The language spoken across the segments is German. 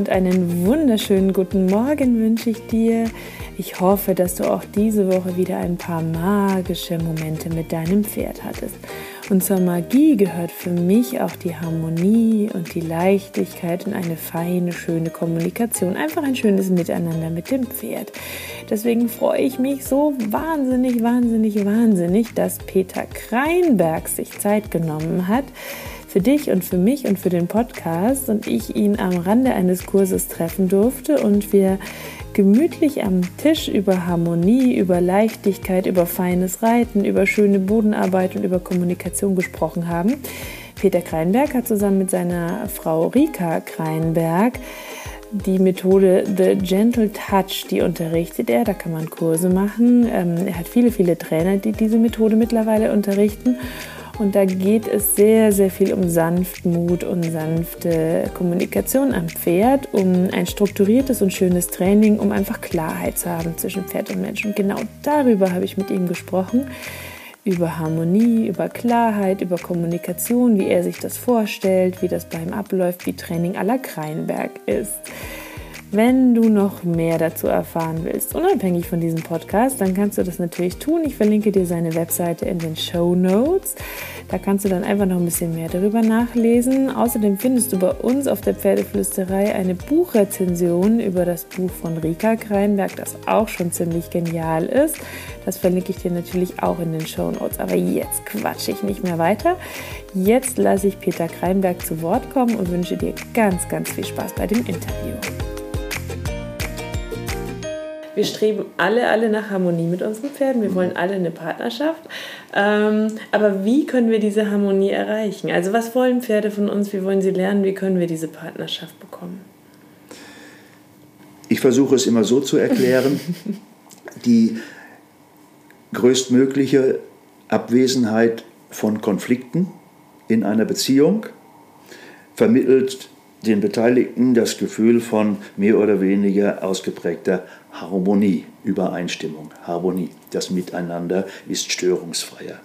Und einen wunderschönen guten Morgen wünsche ich dir. Ich hoffe, dass du auch diese Woche wieder ein paar magische Momente mit deinem Pferd hattest. Und zur Magie gehört für mich auch die Harmonie und die Leichtigkeit und eine feine, schöne Kommunikation. Einfach ein schönes Miteinander mit dem Pferd. Deswegen freue ich mich so wahnsinnig, wahnsinnig, wahnsinnig, dass Peter Kreinberg sich Zeit genommen hat, für dich und für mich und für den Podcast und ich ihn am Rande eines Kurses treffen durfte und wir gemütlich am Tisch über Harmonie, über Leichtigkeit, über feines Reiten, über schöne Bodenarbeit und über Kommunikation gesprochen haben. Peter Kreinberg hat zusammen mit seiner Frau Rika Kreinberg die Methode The Gentle Touch, die unterrichtet er. Da kann man Kurse machen. Ähm, er hat viele, viele Trainer, die diese Methode mittlerweile unterrichten. Und da geht es sehr, sehr viel um Sanftmut und sanfte Kommunikation am Pferd, um ein strukturiertes und schönes Training, um einfach Klarheit zu haben zwischen Pferd und Mensch. Und genau darüber habe ich mit ihm gesprochen. Über Harmonie, über Klarheit, über Kommunikation, wie er sich das vorstellt, wie das bei ihm abläuft, wie Training à la Kreinberg ist. Wenn du noch mehr dazu erfahren willst, unabhängig von diesem Podcast, dann kannst du das natürlich tun. Ich verlinke dir seine Webseite in den Show Notes. Da kannst du dann einfach noch ein bisschen mehr darüber nachlesen. Außerdem findest du bei uns auf der Pferdeflüsterei eine Buchrezension über das Buch von Rika Kreinberg, das auch schon ziemlich genial ist. Das verlinke ich dir natürlich auch in den Show Notes. Aber jetzt quatsche ich nicht mehr weiter. Jetzt lasse ich Peter Kreinberg zu Wort kommen und wünsche dir ganz, ganz viel Spaß bei dem Interview. Wir streben alle, alle nach Harmonie mit unseren Pferden. Wir wollen alle eine Partnerschaft. Ähm, aber wie können wir diese Harmonie erreichen? Also was wollen Pferde von uns? Wie wollen sie lernen? Wie können wir diese Partnerschaft bekommen? Ich versuche es immer so zu erklären. die größtmögliche Abwesenheit von Konflikten in einer Beziehung vermittelt den Beteiligten das Gefühl von mehr oder weniger ausgeprägter Harmonie, Übereinstimmung, Harmonie. Das Miteinander ist störungsfreier.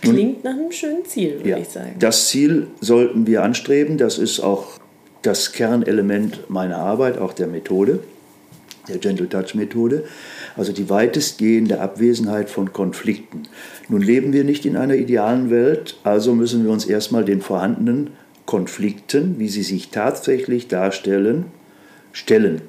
Klingt Nun, nach einem schönen Ziel, würde ja, ich sagen. Das Ziel sollten wir anstreben. Das ist auch das Kernelement meiner Arbeit, auch der Methode, der Gentle Touch Methode. Also die weitestgehende Abwesenheit von Konflikten. Nun leben wir nicht in einer idealen Welt, also müssen wir uns erstmal den vorhandenen Konflikten, wie sie sich tatsächlich darstellen, stellen.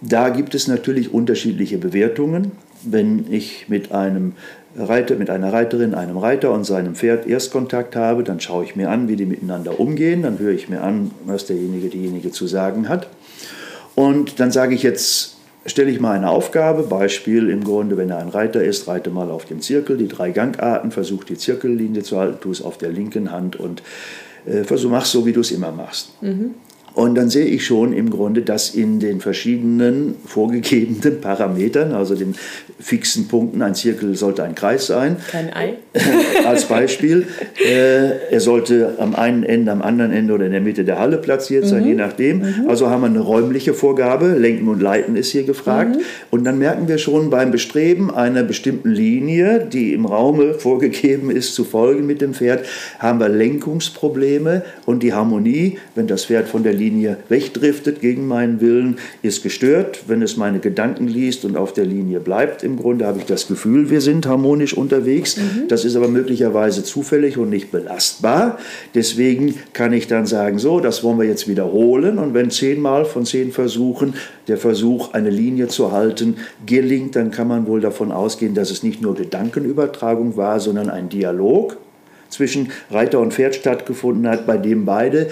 Da gibt es natürlich unterschiedliche Bewertungen. Wenn ich mit einem Reiter, mit einer Reiterin, einem Reiter und seinem Pferd Erstkontakt habe, dann schaue ich mir an, wie die miteinander umgehen, dann höre ich mir an, was derjenige, diejenige zu sagen hat. Und dann sage ich jetzt, stelle ich mal eine Aufgabe, Beispiel im Grunde, wenn er ein Reiter ist, reite mal auf dem Zirkel, die drei Gangarten, versuch die Zirkellinie zu halten, tu es auf der linken Hand und äh, versuch, mach so, wie du es immer machst. Mhm. Und dann sehe ich schon im Grunde, dass in den verschiedenen vorgegebenen Parametern, also den fixen Punkten, ein Zirkel sollte ein Kreis sein. Kein Ei. als Beispiel. Äh, er sollte am einen Ende, am anderen Ende oder in der Mitte der Halle platziert sein, mhm. je nachdem. Mhm. Also haben wir eine räumliche Vorgabe. Lenken und Leiten ist hier gefragt. Mhm. Und dann merken wir schon beim Bestreben einer bestimmten Linie, die im Raume vorgegeben ist, zu folgen mit dem Pferd, haben wir Lenkungsprobleme und die Harmonie, wenn das Pferd von der Linie wegdriftet gegen meinen Willen, ist gestört. Wenn es meine Gedanken liest und auf der Linie bleibt, im Grunde habe ich das Gefühl, wir sind harmonisch unterwegs. Mhm. Das ist aber möglicherweise zufällig und nicht belastbar. Deswegen kann ich dann sagen, so, das wollen wir jetzt wiederholen. Und wenn zehnmal von zehn Versuchen der Versuch, eine Linie zu halten, gelingt, dann kann man wohl davon ausgehen, dass es nicht nur Gedankenübertragung war, sondern ein Dialog zwischen Reiter und Pferd stattgefunden hat, bei dem beide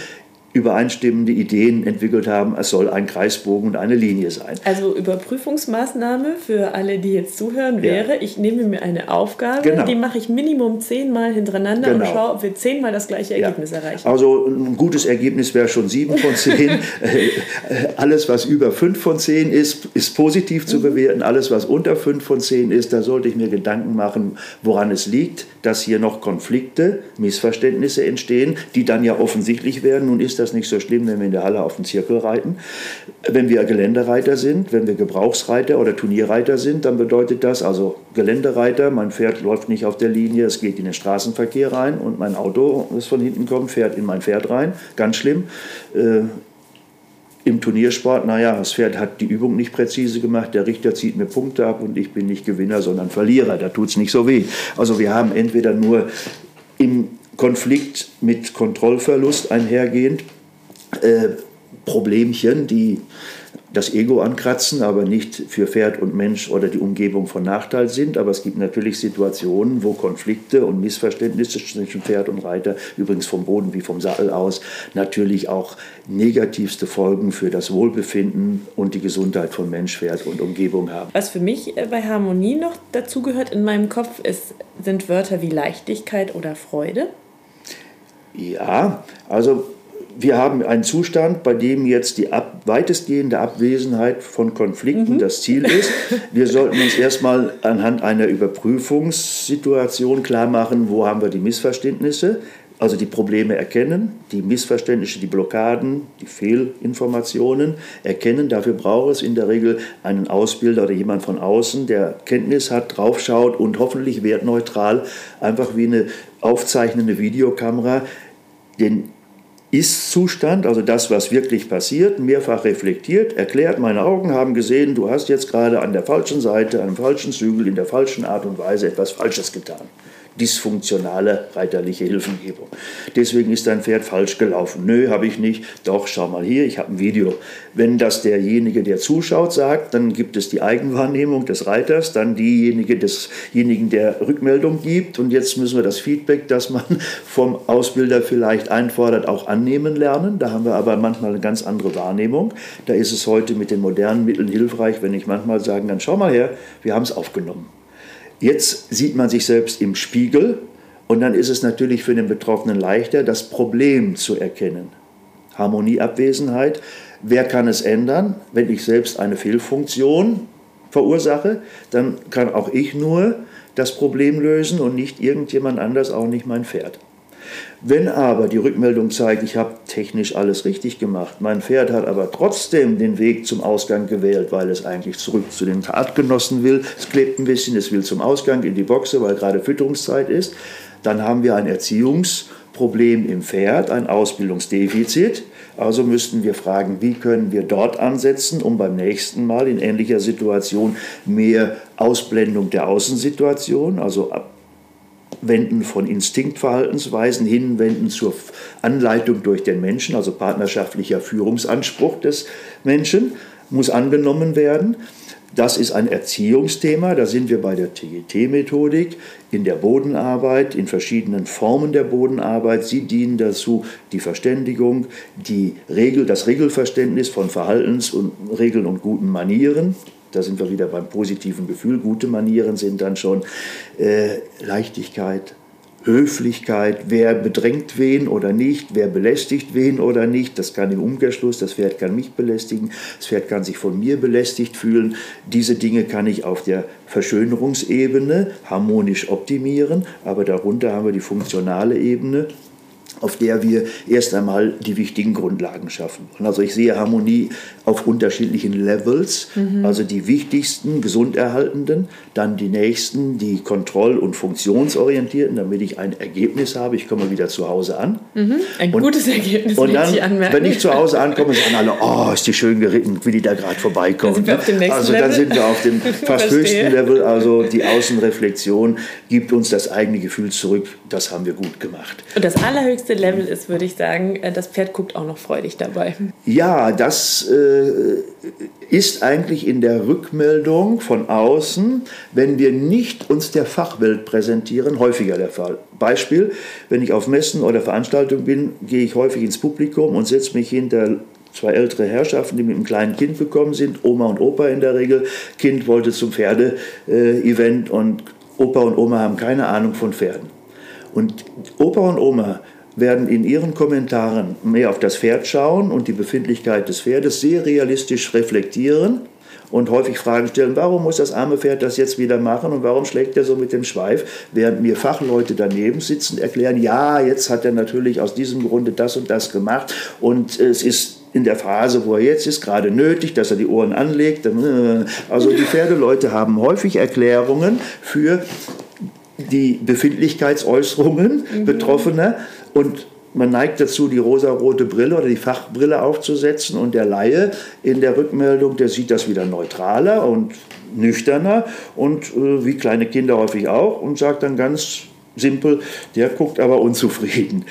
übereinstimmende Ideen entwickelt haben, es soll ein Kreisbogen und eine Linie sein. Also Überprüfungsmaßnahme für alle, die jetzt zuhören, wäre, ja. ich nehme mir eine Aufgabe, genau. die mache ich Minimum zehnmal hintereinander genau. und schaue, ob wir zehnmal das gleiche Ergebnis ja. erreichen. Also ein gutes Ergebnis wäre schon sieben von zehn. alles, was über fünf von zehn ist, ist positiv zu mhm. bewerten. Alles, was unter fünf von zehn ist, da sollte ich mir Gedanken machen, woran es liegt, dass hier noch Konflikte, Missverständnisse entstehen, die dann ja offensichtlich werden. Nun ist das nicht so schlimm, wenn wir in der Halle auf dem Zirkel reiten. Wenn wir Geländereiter sind, wenn wir Gebrauchsreiter oder Turnierreiter sind, dann bedeutet das also Geländereiter, mein Pferd läuft nicht auf der Linie, es geht in den Straßenverkehr rein und mein Auto, das von hinten kommt, fährt in mein Pferd rein. Ganz schlimm. Im Turniersport, naja, das Pferd hat die Übung nicht präzise gemacht, der Richter zieht mir Punkte ab und ich bin nicht Gewinner, sondern Verlierer. Da tut es nicht so weh. Also wir haben entweder nur im Konflikt mit Kontrollverlust einhergehend äh, Problemchen, die das Ego ankratzen, aber nicht für Pferd und Mensch oder die Umgebung von Nachteil sind. Aber es gibt natürlich Situationen, wo Konflikte und Missverständnisse zwischen Pferd und Reiter, übrigens vom Boden wie vom Sattel aus, natürlich auch negativste Folgen für das Wohlbefinden und die Gesundheit von Mensch, Pferd und Umgebung haben. Was für mich äh, bei Harmonie noch dazugehört in meinem Kopf, ist, sind Wörter wie Leichtigkeit oder Freude. Ja, also wir haben einen Zustand, bei dem jetzt die ab, weitestgehende Abwesenheit von Konflikten mhm. das Ziel ist. Wir sollten uns erstmal anhand einer Überprüfungssituation klar machen, wo haben wir die Missverständnisse, also die Probleme erkennen, die Missverständnisse, die Blockaden, die Fehlinformationen erkennen. Dafür braucht es in der Regel einen Ausbilder oder jemand von außen, der Kenntnis hat, draufschaut und hoffentlich wertneutral, einfach wie eine aufzeichnende Videokamera, den ist-Zustand, also das, was wirklich passiert, mehrfach reflektiert, erklärt, meine Augen haben gesehen, du hast jetzt gerade an der falschen Seite, an einem falschen Zügel, in der falschen Art und Weise etwas Falsches getan dysfunktionale reiterliche Hilfengebung. Deswegen ist dein Pferd falsch gelaufen. Nö, habe ich nicht. Doch, schau mal hier, ich habe ein Video. Wenn das derjenige, der zuschaut, sagt, dann gibt es die Eigenwahrnehmung des Reiters, dann diejenige desjenigen, der Rückmeldung gibt. Und jetzt müssen wir das Feedback, das man vom Ausbilder vielleicht einfordert, auch annehmen lernen. Da haben wir aber manchmal eine ganz andere Wahrnehmung. Da ist es heute mit den modernen Mitteln hilfreich, wenn ich manchmal sagen kann, schau mal her, wir haben es aufgenommen. Jetzt sieht man sich selbst im Spiegel und dann ist es natürlich für den Betroffenen leichter, das Problem zu erkennen. Harmonieabwesenheit. Wer kann es ändern? Wenn ich selbst eine Fehlfunktion verursache, dann kann auch ich nur das Problem lösen und nicht irgendjemand anders, auch nicht mein Pferd. Wenn aber die Rückmeldung zeigt, ich habe technisch alles richtig gemacht, mein Pferd hat aber trotzdem den Weg zum Ausgang gewählt, weil es eigentlich zurück zu den Artgenossen will, es klebt ein bisschen, es will zum Ausgang in die Boxe, weil gerade Fütterungszeit ist, dann haben wir ein Erziehungsproblem im Pferd, ein Ausbildungsdefizit. Also müssten wir fragen, wie können wir dort ansetzen, um beim nächsten Mal in ähnlicher Situation mehr Ausblendung der Außensituation, also Wenden von Instinktverhaltensweisen hinwenden zur Anleitung durch den Menschen, also partnerschaftlicher Führungsanspruch des Menschen, muss angenommen werden. Das ist ein Erziehungsthema, da sind wir bei der TGT-Methodik, in der Bodenarbeit, in verschiedenen Formen der Bodenarbeit. Sie dienen dazu, die Verständigung, die Regel, das Regelverständnis von Verhaltensregeln und guten Manieren da sind wir wieder beim positiven Gefühl. Gute Manieren sind dann schon äh, Leichtigkeit, Höflichkeit, wer bedrängt wen oder nicht, wer belästigt wen oder nicht. Das kann im Umkehrschluss, das Pferd kann mich belästigen, das Pferd kann sich von mir belästigt fühlen. Diese Dinge kann ich auf der Verschönerungsebene harmonisch optimieren, aber darunter haben wir die funktionale Ebene. Auf der wir erst einmal die wichtigen Grundlagen schaffen. Also ich sehe Harmonie auf unterschiedlichen Levels, mhm. also die wichtigsten, gesunderhaltenden, dann die nächsten, die kontroll- und funktionsorientierten, damit ich ein Ergebnis habe. Ich komme wieder zu Hause an. Mhm. Ein und, gutes Ergebnis, und dann, wenn ich zu Hause ankomme, sagen alle, oh, ist die schön geritten, wie die da gerade vorbeikommen. Dann sind wir auf dem also Level. dann sind wir auf dem fast höchsten Level. Also die Außenreflexion gibt uns das eigene Gefühl zurück, das haben wir gut gemacht. Und das allerhöchste höchste Level ist, würde ich sagen, äh, das Pferd guckt auch noch freudig dabei. Ja, das äh, ist eigentlich in der Rückmeldung von außen, wenn wir nicht uns der Fachwelt präsentieren, häufiger der Fall. Beispiel, wenn ich auf Messen oder Veranstaltungen bin, gehe ich häufig ins Publikum und setze mich hinter zwei ältere Herrschaften, die mit einem kleinen Kind gekommen sind, Oma und Opa in der Regel. Kind wollte zum Pferde-Event und Opa und Oma haben keine Ahnung von Pferden. Und Opa und Oma werden in ihren Kommentaren mehr auf das Pferd schauen und die Befindlichkeit des Pferdes sehr realistisch reflektieren und häufig Fragen stellen, warum muss das arme Pferd das jetzt wieder machen und warum schlägt er so mit dem Schweif, während mir Fachleute daneben sitzen, erklären, ja, jetzt hat er natürlich aus diesem Grunde das und das gemacht und es ist in der Phase, wo er jetzt ist, gerade nötig, dass er die Ohren anlegt. Also die Pferdeleute haben häufig Erklärungen für die Befindlichkeitsäußerungen mhm. Betroffener und man neigt dazu, die rosarote Brille oder die Fachbrille aufzusetzen und der Laie in der Rückmeldung, der sieht das wieder neutraler und nüchterner und äh, wie kleine Kinder häufig auch und sagt dann ganz simpel, der guckt aber unzufrieden.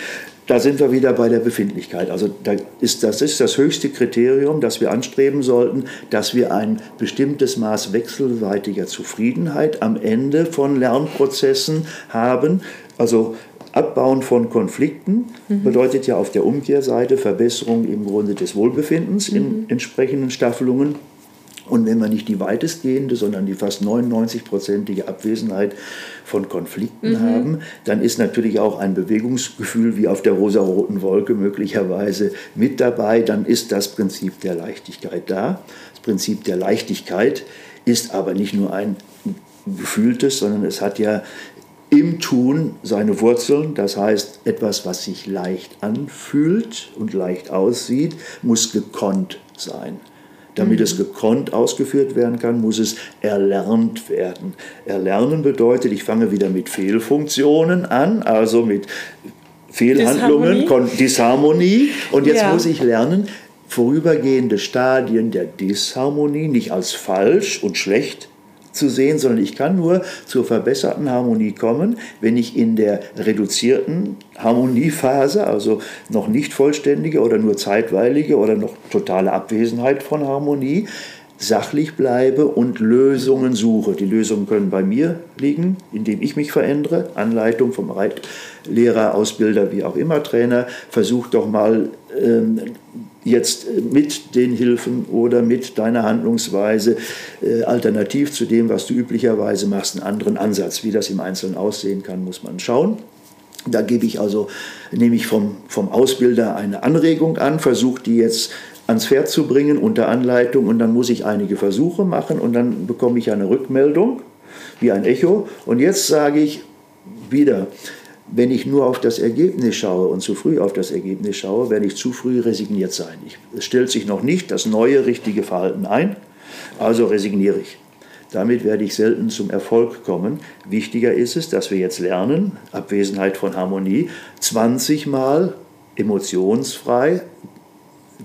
Da sind wir wieder bei der Befindlichkeit. Also da ist, das ist das höchste Kriterium, das wir anstreben sollten, dass wir ein bestimmtes Maß wechselseitiger Zufriedenheit am Ende von Lernprozessen haben. Also Abbauen von Konflikten mhm. bedeutet ja auf der Umkehrseite Verbesserung im Grunde des Wohlbefindens mhm. in entsprechenden Staffelungen. Und wenn wir nicht die weitestgehende, sondern die fast 99-prozentige Abwesenheit von Konflikten mhm. haben, dann ist natürlich auch ein Bewegungsgefühl wie auf der rosaroten Wolke möglicherweise mit dabei. Dann ist das Prinzip der Leichtigkeit da. Das Prinzip der Leichtigkeit ist aber nicht nur ein gefühltes, sondern es hat ja im Tun seine Wurzeln. Das heißt, etwas, was sich leicht anfühlt und leicht aussieht, muss gekonnt sein. Damit mhm. es gekonnt ausgeführt werden kann, muss es erlernt werden. Erlernen bedeutet, ich fange wieder mit Fehlfunktionen an, also mit Fehlhandlungen, Disharmonie, Disharmonie und jetzt ja. muss ich lernen, vorübergehende Stadien der Disharmonie nicht als falsch und schlecht zu sehen, sondern ich kann nur zur verbesserten Harmonie kommen, wenn ich in der reduzierten Harmoniephase, also noch nicht vollständige oder nur zeitweilige oder noch totale Abwesenheit von Harmonie, sachlich bleibe und Lösungen suche. Die Lösungen können bei mir liegen, indem ich mich verändere. Anleitung vom Reitlehrer, Ausbilder, wie auch immer, Trainer. Versuch doch mal ähm, jetzt mit den Hilfen oder mit deiner Handlungsweise äh, alternativ zu dem, was du üblicherweise machst, einen anderen Ansatz. Wie das im Einzelnen aussehen kann, muss man schauen. Da gebe ich also, nehme ich vom, vom Ausbilder eine Anregung an, versuche die jetzt ans Pferd zu bringen unter Anleitung und dann muss ich einige Versuche machen und dann bekomme ich eine Rückmeldung, wie ein Echo. Und jetzt sage ich wieder, wenn ich nur auf das Ergebnis schaue und zu früh auf das Ergebnis schaue, werde ich zu früh resigniert sein. Ich, es stellt sich noch nicht das neue richtige Verhalten ein, also resigniere ich. Damit werde ich selten zum Erfolg kommen. Wichtiger ist es, dass wir jetzt lernen, Abwesenheit von Harmonie, 20 Mal emotionsfrei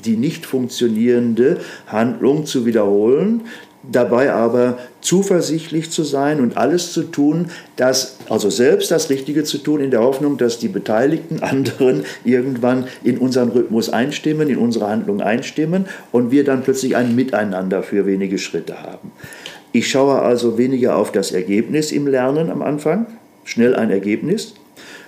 die nicht funktionierende Handlung zu wiederholen, dabei aber zuversichtlich zu sein und alles zu tun, das, also selbst das Richtige zu tun, in der Hoffnung, dass die beteiligten anderen irgendwann in unseren Rhythmus einstimmen, in unsere Handlung einstimmen und wir dann plötzlich ein Miteinander für wenige Schritte haben. Ich schaue also weniger auf das Ergebnis im Lernen am Anfang, schnell ein Ergebnis,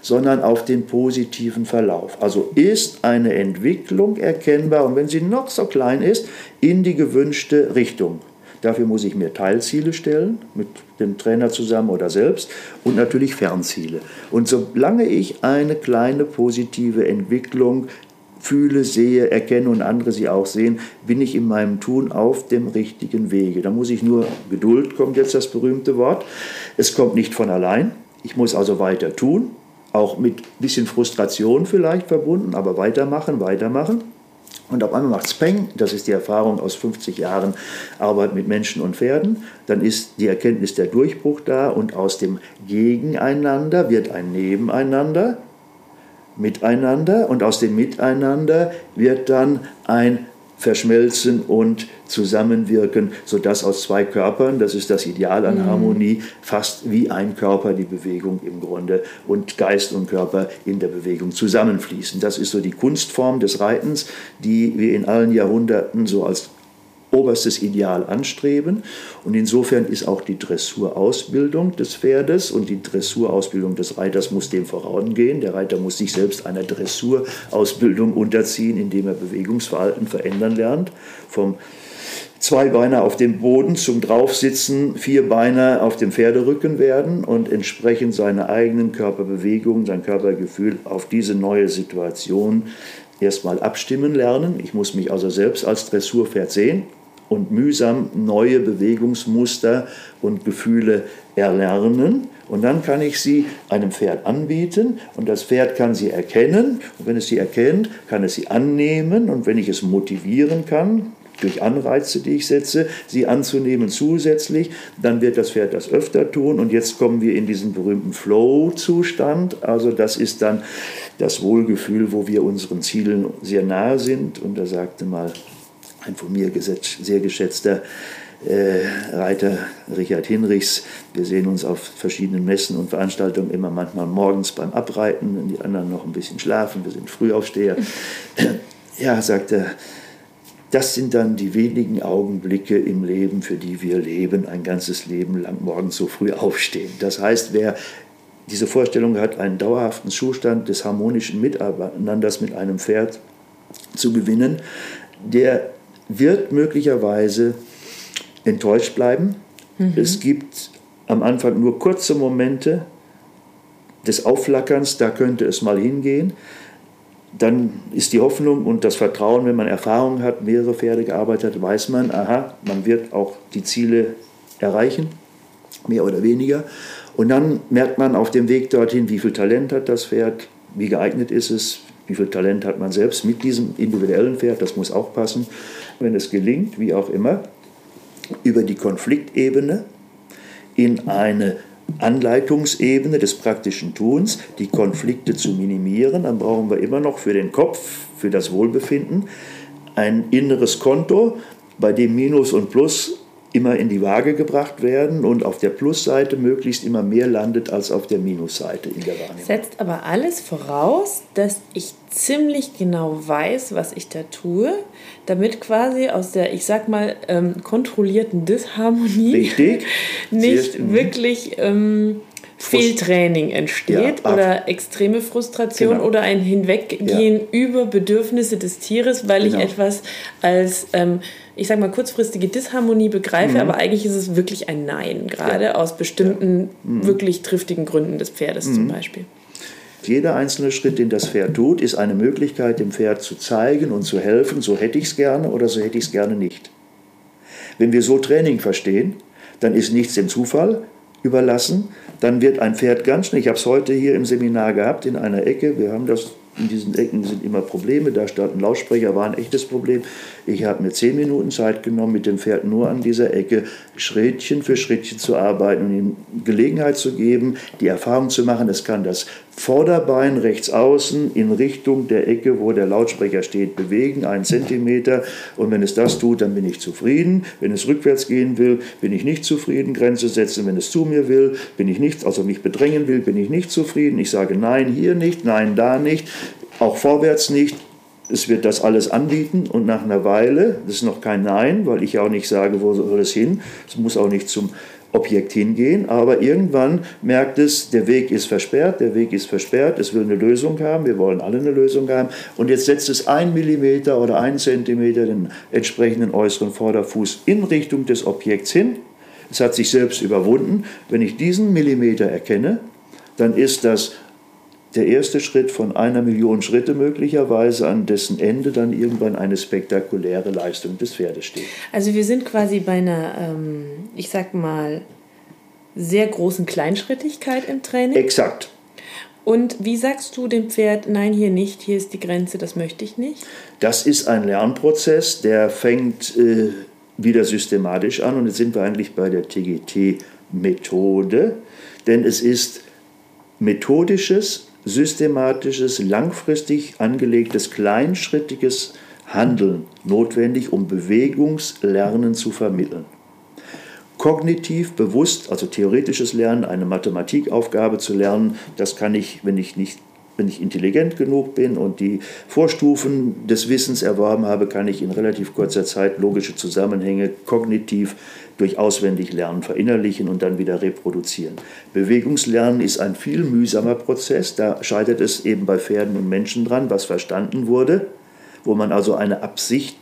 sondern auf den positiven Verlauf. Also ist eine Entwicklung erkennbar und wenn sie noch so klein ist, in die gewünschte Richtung. Dafür muss ich mir Teilziele stellen, mit dem Trainer zusammen oder selbst, und natürlich Fernziele. Und solange ich eine kleine positive Entwicklung fühle, sehe, erkenne und andere sie auch sehen, bin ich in meinem Tun auf dem richtigen Wege. Da muss ich nur, Geduld kommt jetzt das berühmte Wort, es kommt nicht von allein. Ich muss also weiter tun, auch mit ein bisschen Frustration vielleicht verbunden, aber weitermachen, weitermachen. Und auf einmal macht es Peng, das ist die Erfahrung aus 50 Jahren Arbeit mit Menschen und Pferden. Dann ist die Erkenntnis der Durchbruch da und aus dem Gegeneinander wird ein Nebeneinander, Miteinander und aus dem Miteinander wird dann ein verschmelzen und zusammenwirken, sodass aus zwei Körpern, das ist das Ideal an mhm. Harmonie, fast wie ein Körper die Bewegung im Grunde und Geist und Körper in der Bewegung zusammenfließen. Das ist so die Kunstform des Reitens, die wir in allen Jahrhunderten so als oberstes Ideal anstreben. Und insofern ist auch die Dressurausbildung des Pferdes und die Dressurausbildung des Reiters muss dem vorangehen. Der Reiter muss sich selbst einer Dressurausbildung unterziehen, indem er Bewegungsverhalten verändern lernt. Vom Zweibeiner auf dem Boden zum Draufsitzen, Vierbeiner auf dem Pferderücken werden und entsprechend seine eigenen Körperbewegungen, sein Körpergefühl auf diese neue Situation erstmal abstimmen lernen. Ich muss mich also selbst als Dressurpferd sehen und mühsam neue Bewegungsmuster und Gefühle erlernen. Und dann kann ich sie einem Pferd anbieten und das Pferd kann sie erkennen. Und wenn es sie erkennt, kann es sie annehmen. Und wenn ich es motivieren kann, durch Anreize, die ich setze, sie anzunehmen zusätzlich, dann wird das Pferd das öfter tun. Und jetzt kommen wir in diesen berühmten Flow-Zustand. Also das ist dann das Wohlgefühl, wo wir unseren Zielen sehr nahe sind. Und da sagte mal ein von mir sehr geschätzter äh, Reiter Richard Hinrichs. Wir sehen uns auf verschiedenen Messen und Veranstaltungen immer manchmal morgens beim Abreiten, wenn die anderen noch ein bisschen schlafen. Wir sind Frühaufsteher. ja, sagt er, das sind dann die wenigen Augenblicke im Leben, für die wir leben, ein ganzes Leben lang morgens so früh aufstehen. Das heißt, wer diese Vorstellung hat, einen dauerhaften Zustand des harmonischen Miteinanders mit einem Pferd zu gewinnen, der wird möglicherweise enttäuscht bleiben. Mhm. Es gibt am Anfang nur kurze Momente des Aufflackerns, da könnte es mal hingehen. Dann ist die Hoffnung und das Vertrauen, wenn man Erfahrung hat, mehrere Pferde gearbeitet hat, weiß man, aha, man wird auch die Ziele erreichen, mehr oder weniger. Und dann merkt man auf dem Weg dorthin, wie viel Talent hat das Pferd, wie geeignet ist es, wie viel Talent hat man selbst mit diesem individuellen Pferd, das muss auch passen. Wenn es gelingt, wie auch immer, über die Konfliktebene in eine Anleitungsebene des praktischen Tuns, die Konflikte zu minimieren, dann brauchen wir immer noch für den Kopf, für das Wohlbefinden, ein inneres Konto, bei dem Minus und Plus immer in die Waage gebracht werden und auf der Plusseite möglichst immer mehr landet als auf der Minusseite in der Wahrnehmung. Setzt aber alles voraus, dass ich ziemlich genau weiß, was ich da tue, damit quasi aus der, ich sag mal, ähm, kontrollierten Disharmonie Richtig. nicht mhm. wirklich ähm, Fehltraining entsteht ja, oder extreme Frustration genau. oder ein Hinweggehen ja. über Bedürfnisse des Tieres, weil genau. ich etwas als ähm, ich sag mal, kurzfristige Disharmonie begreife, mhm. aber eigentlich ist es wirklich ein Nein, gerade ja. aus bestimmten mhm. wirklich triftigen Gründen des Pferdes mhm. zum Beispiel. Jeder einzelne Schritt, den das Pferd tut, ist eine Möglichkeit, dem Pferd zu zeigen und zu helfen, so hätte ich es gerne oder so hätte ich es gerne nicht. Wenn wir so Training verstehen, dann ist nichts dem Zufall überlassen, dann wird ein Pferd ganz schnell, ich habe es heute hier im Seminar gehabt, in einer Ecke, wir haben das in diesen Ecken sind immer Probleme. Da stand ein Lautsprecher, war ein echtes Problem. Ich habe mir zehn Minuten Zeit genommen, mit dem Pferd nur an dieser Ecke Schrittchen für Schrittchen zu arbeiten und ihm Gelegenheit zu geben, die Erfahrung zu machen, es kann das Vorderbein rechts außen in Richtung der Ecke, wo der Lautsprecher steht, bewegen, einen Zentimeter. Und wenn es das tut, dann bin ich zufrieden. Wenn es rückwärts gehen will, bin ich nicht zufrieden. Grenze setzen, wenn es zu mir will, bin ich nicht, also mich bedrängen will, bin ich nicht zufrieden. Ich sage nein, hier nicht, nein, da nicht, auch vorwärts nicht. Es wird das alles anbieten und nach einer Weile, das ist noch kein Nein, weil ich auch nicht sage, wo soll es hin, es muss auch nicht zum Objekt hingehen, aber irgendwann merkt es, der Weg ist versperrt, der Weg ist versperrt, es will eine Lösung haben, wir wollen alle eine Lösung haben und jetzt setzt es ein Millimeter oder ein Zentimeter den entsprechenden äußeren Vorderfuß in Richtung des Objekts hin. Es hat sich selbst überwunden. Wenn ich diesen Millimeter erkenne, dann ist das der erste Schritt von einer Million Schritte möglicherweise, an dessen Ende dann irgendwann eine spektakuläre Leistung des Pferdes steht. Also wir sind quasi bei einer, ähm, ich sag mal, sehr großen Kleinschrittigkeit im Training. Exakt. Und wie sagst du dem Pferd, nein, hier nicht, hier ist die Grenze, das möchte ich nicht? Das ist ein Lernprozess, der fängt äh, wieder systematisch an und jetzt sind wir eigentlich bei der TGT-Methode, denn es ist methodisches, systematisches, langfristig angelegtes, kleinschrittiges Handeln notwendig, um Bewegungslernen zu vermitteln. Kognitiv bewusst, also theoretisches Lernen, eine Mathematikaufgabe zu lernen, das kann ich, wenn ich nicht wenn ich intelligent genug bin und die Vorstufen des Wissens erworben habe, kann ich in relativ kurzer Zeit logische Zusammenhänge kognitiv durch auswendig Lernen verinnerlichen und dann wieder reproduzieren. Bewegungslernen ist ein viel mühsamer Prozess. Da scheitert es eben bei Pferden und Menschen dran, was verstanden wurde, wo man also eine Absicht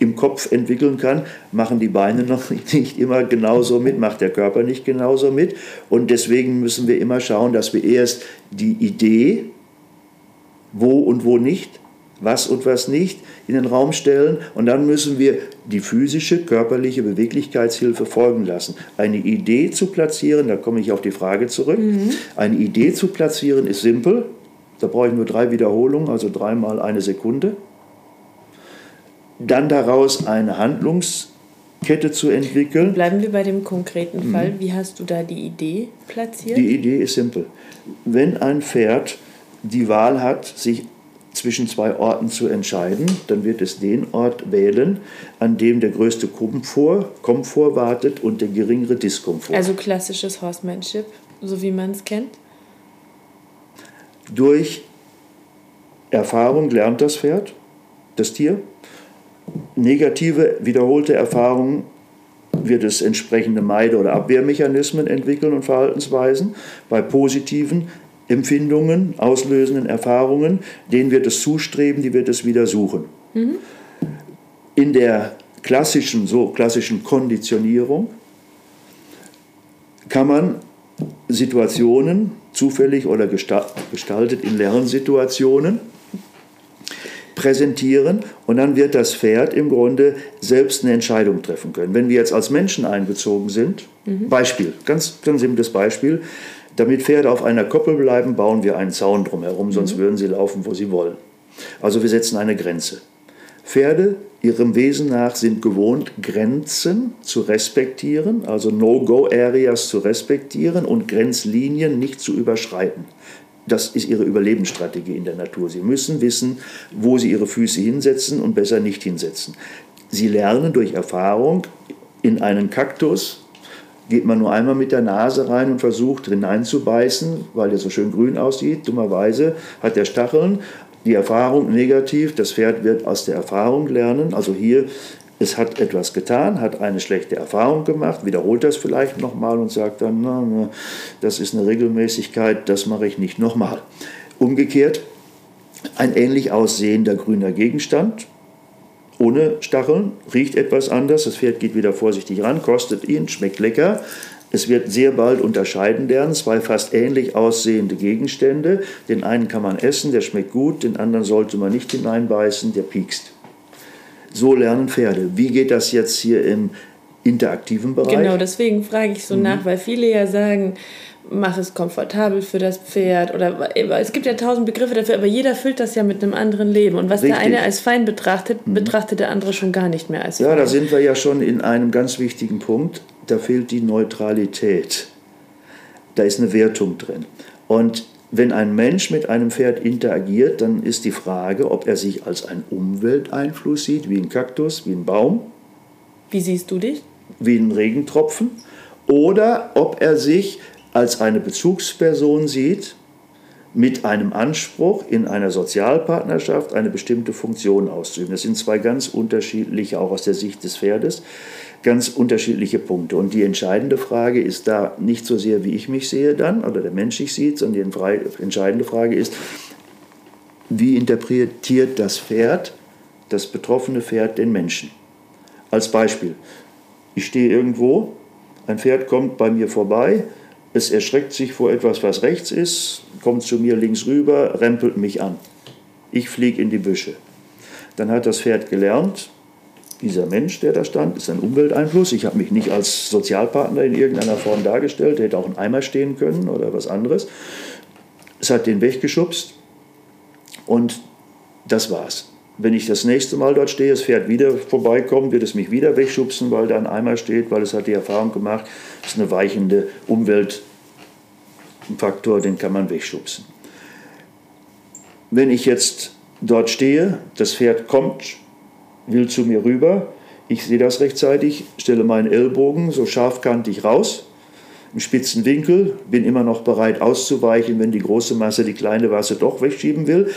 im Kopf entwickeln kann, machen die Beine noch nicht immer genauso mit, macht der Körper nicht genauso mit. Und deswegen müssen wir immer schauen, dass wir erst die Idee, wo und wo nicht, was und was nicht, in den Raum stellen und dann müssen wir die physische, körperliche Beweglichkeitshilfe folgen lassen. Eine Idee zu platzieren, da komme ich auf die Frage zurück, mhm. eine Idee zu platzieren ist simpel, da brauche ich nur drei Wiederholungen, also dreimal eine Sekunde dann daraus eine Handlungskette zu entwickeln. Bleiben wir bei dem konkreten Fall. Wie hast du da die Idee platziert? Die Idee ist simpel. Wenn ein Pferd die Wahl hat, sich zwischen zwei Orten zu entscheiden, dann wird es den Ort wählen, an dem der größte Komfort, Komfort wartet und der geringere Diskomfort. Also klassisches Horsemanship, so wie man es kennt? Durch Erfahrung lernt das Pferd, das Tier, negative, wiederholte Erfahrungen wird es entsprechende Meide- oder Abwehrmechanismen entwickeln und Verhaltensweisen. Bei positiven Empfindungen, auslösenden Erfahrungen, denen wird es zustreben, die wird es wieder suchen. Mhm. In der klassischen, so klassischen Konditionierung kann man Situationen, zufällig oder gestaltet in Lernsituationen, präsentieren und dann wird das Pferd im Grunde selbst eine Entscheidung treffen können. Wenn wir jetzt als Menschen einbezogen sind, mhm. Beispiel, ganz, ganz simples Beispiel, damit Pferde auf einer Koppel bleiben, bauen wir einen Zaun drumherum, sonst mhm. würden sie laufen, wo sie wollen. Also wir setzen eine Grenze. Pferde ihrem Wesen nach sind gewohnt, Grenzen zu respektieren, also No-Go-Areas zu respektieren und Grenzlinien nicht zu überschreiten. Das ist ihre Überlebensstrategie in der Natur. Sie müssen wissen, wo sie ihre Füße hinsetzen und besser nicht hinsetzen. Sie lernen durch Erfahrung in einen Kaktus, geht man nur einmal mit der Nase rein und versucht hineinzubeißen, weil der so schön grün aussieht. Dummerweise hat der Stacheln. Die Erfahrung negativ, das Pferd wird aus der Erfahrung lernen. Also hier es hat etwas getan, hat eine schlechte Erfahrung gemacht, wiederholt das vielleicht nochmal und sagt dann, na, na, das ist eine Regelmäßigkeit, das mache ich nicht nochmal. Umgekehrt, ein ähnlich aussehender grüner Gegenstand, ohne Stacheln, riecht etwas anders, das Pferd geht wieder vorsichtig ran, kostet ihn, schmeckt lecker. Es wird sehr bald unterscheiden lernen, zwei fast ähnlich aussehende Gegenstände. Den einen kann man essen, der schmeckt gut, den anderen sollte man nicht hineinbeißen, der piekst. So lernen Pferde. Wie geht das jetzt hier im interaktiven Bereich? Genau, deswegen frage ich so mhm. nach, weil viele ja sagen, mach es komfortabel für das Pferd oder es gibt ja tausend Begriffe dafür, aber jeder füllt das ja mit einem anderen Leben und was Richtig. der eine als fein betrachtet, mhm. betrachtet der andere schon gar nicht mehr als fein. Ja, da sind wir ja schon in einem ganz wichtigen Punkt, da fehlt die Neutralität. Da ist eine Wertung drin. Und wenn ein Mensch mit einem Pferd interagiert, dann ist die Frage, ob er sich als einen Umwelteinfluss sieht, wie ein Kaktus, wie ein Baum. Wie siehst du dich? Wie ein Regentropfen. Oder ob er sich als eine Bezugsperson sieht, mit einem Anspruch, in einer Sozialpartnerschaft eine bestimmte Funktion auszuüben. Das sind zwei ganz unterschiedliche, auch aus der Sicht des Pferdes, ganz unterschiedliche Punkte. Und die entscheidende Frage ist da nicht so sehr, wie ich mich sehe dann oder der Mensch sich sieht, sondern die entscheidende Frage ist, wie interpretiert das Pferd, das betroffene Pferd, den Menschen? Als Beispiel, ich stehe irgendwo, ein Pferd kommt bei mir vorbei, es erschreckt sich vor etwas, was rechts ist, kommt zu mir links rüber, rempelt mich an. Ich fliege in die Büsche. Dann hat das Pferd gelernt, dieser Mensch, der da stand, ist ein Umwelteinfluss. Ich habe mich nicht als Sozialpartner in irgendeiner Form dargestellt, hätte auch ein Eimer stehen können oder was anderes. Es hat den weggeschubst und das war's. Wenn ich das nächste Mal dort stehe, das Pferd wieder vorbeikommt, wird es mich wieder wegschubsen, weil da ein Eimer steht, weil es hat die Erfahrung gemacht, es ist eine weichende Umweltfaktor, den kann man wegschubsen. Wenn ich jetzt dort stehe, das Pferd kommt, will zu mir rüber, ich sehe das rechtzeitig, stelle meinen Ellbogen so scharfkantig raus, im spitzen Winkel, bin immer noch bereit auszuweichen, wenn die große Masse die kleine Masse doch wegschieben will.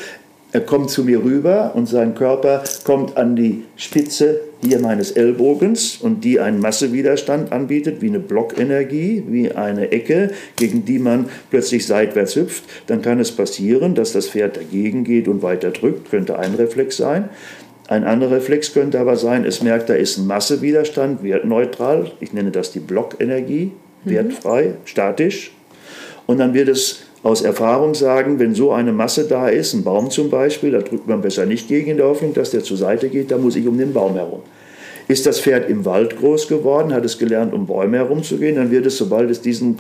Er kommt zu mir rüber und sein Körper kommt an die Spitze hier meines Ellbogens und die einen Massewiderstand anbietet, wie eine Blockenergie, wie eine Ecke, gegen die man plötzlich seitwärts hüpft. Dann kann es passieren, dass das Pferd dagegen geht und weiter drückt, könnte ein Reflex sein. Ein anderer Reflex könnte aber sein, es merkt, da ist ein Massewiderstand, wertneutral. Ich nenne das die Blockenergie, wertfrei, mhm. statisch. Und dann wird es aus Erfahrung sagen, wenn so eine Masse da ist, ein Baum zum Beispiel, da drückt man besser nicht gegen in der Hoffnung, dass der zur Seite geht, da muss ich um den Baum herum. Ist das Pferd im Wald groß geworden, hat es gelernt, um Bäume herumzugehen, dann wird es, sobald es diesen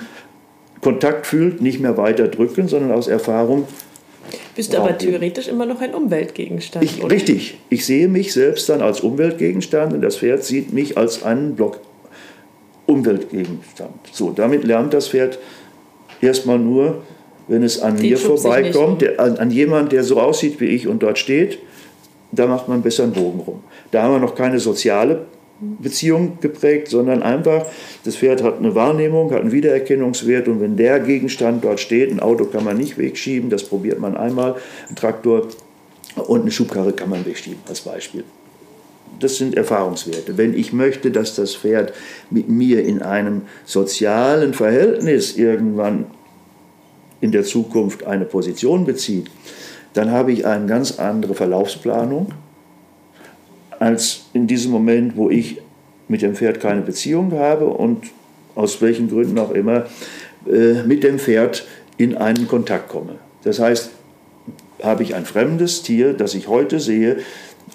Kontakt fühlt, nicht mehr weiter drücken, sondern aus Erfahrung. Bist du aber theoretisch immer noch ein Umweltgegenstand. Ich, richtig. Ich sehe mich selbst dann als Umweltgegenstand und das Pferd sieht mich als einen Block Umweltgegenstand. So, damit lernt das Pferd erstmal nur, wenn es an Den mir vorbeikommt, der, an, an jemand, der so aussieht wie ich und dort steht, da macht man besser einen Bogen rum. Da haben wir noch keine soziale Beziehung geprägt, sondern einfach, das Pferd hat eine Wahrnehmung, hat einen Wiedererkennungswert und wenn der Gegenstand dort steht, ein Auto kann man nicht wegschieben, das probiert man einmal, ein Traktor und eine Schubkarre kann man wegschieben als Beispiel. Das sind Erfahrungswerte. Wenn ich möchte, dass das Pferd mit mir in einem sozialen Verhältnis irgendwann in der Zukunft eine Position bezieht, dann habe ich eine ganz andere Verlaufsplanung als in diesem Moment, wo ich mit dem Pferd keine Beziehung habe und aus welchen Gründen auch immer äh, mit dem Pferd in einen Kontakt komme. Das heißt, habe ich ein fremdes Tier, das ich heute sehe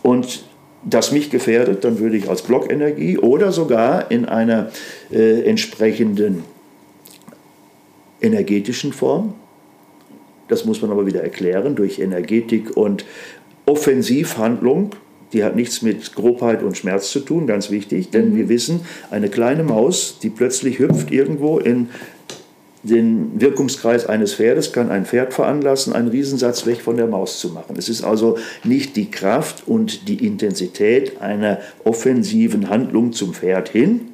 und das mich gefährdet, dann würde ich als Blockenergie oder sogar in einer äh, entsprechenden energetischen Form. Das muss man aber wieder erklären durch Energetik und Offensivhandlung. Die hat nichts mit Grobheit und Schmerz zu tun, ganz wichtig, denn mhm. wir wissen, eine kleine Maus, die plötzlich hüpft irgendwo in den Wirkungskreis eines Pferdes, kann ein Pferd veranlassen, einen Riesensatz weg von der Maus zu machen. Es ist also nicht die Kraft und die Intensität einer offensiven Handlung zum Pferd hin,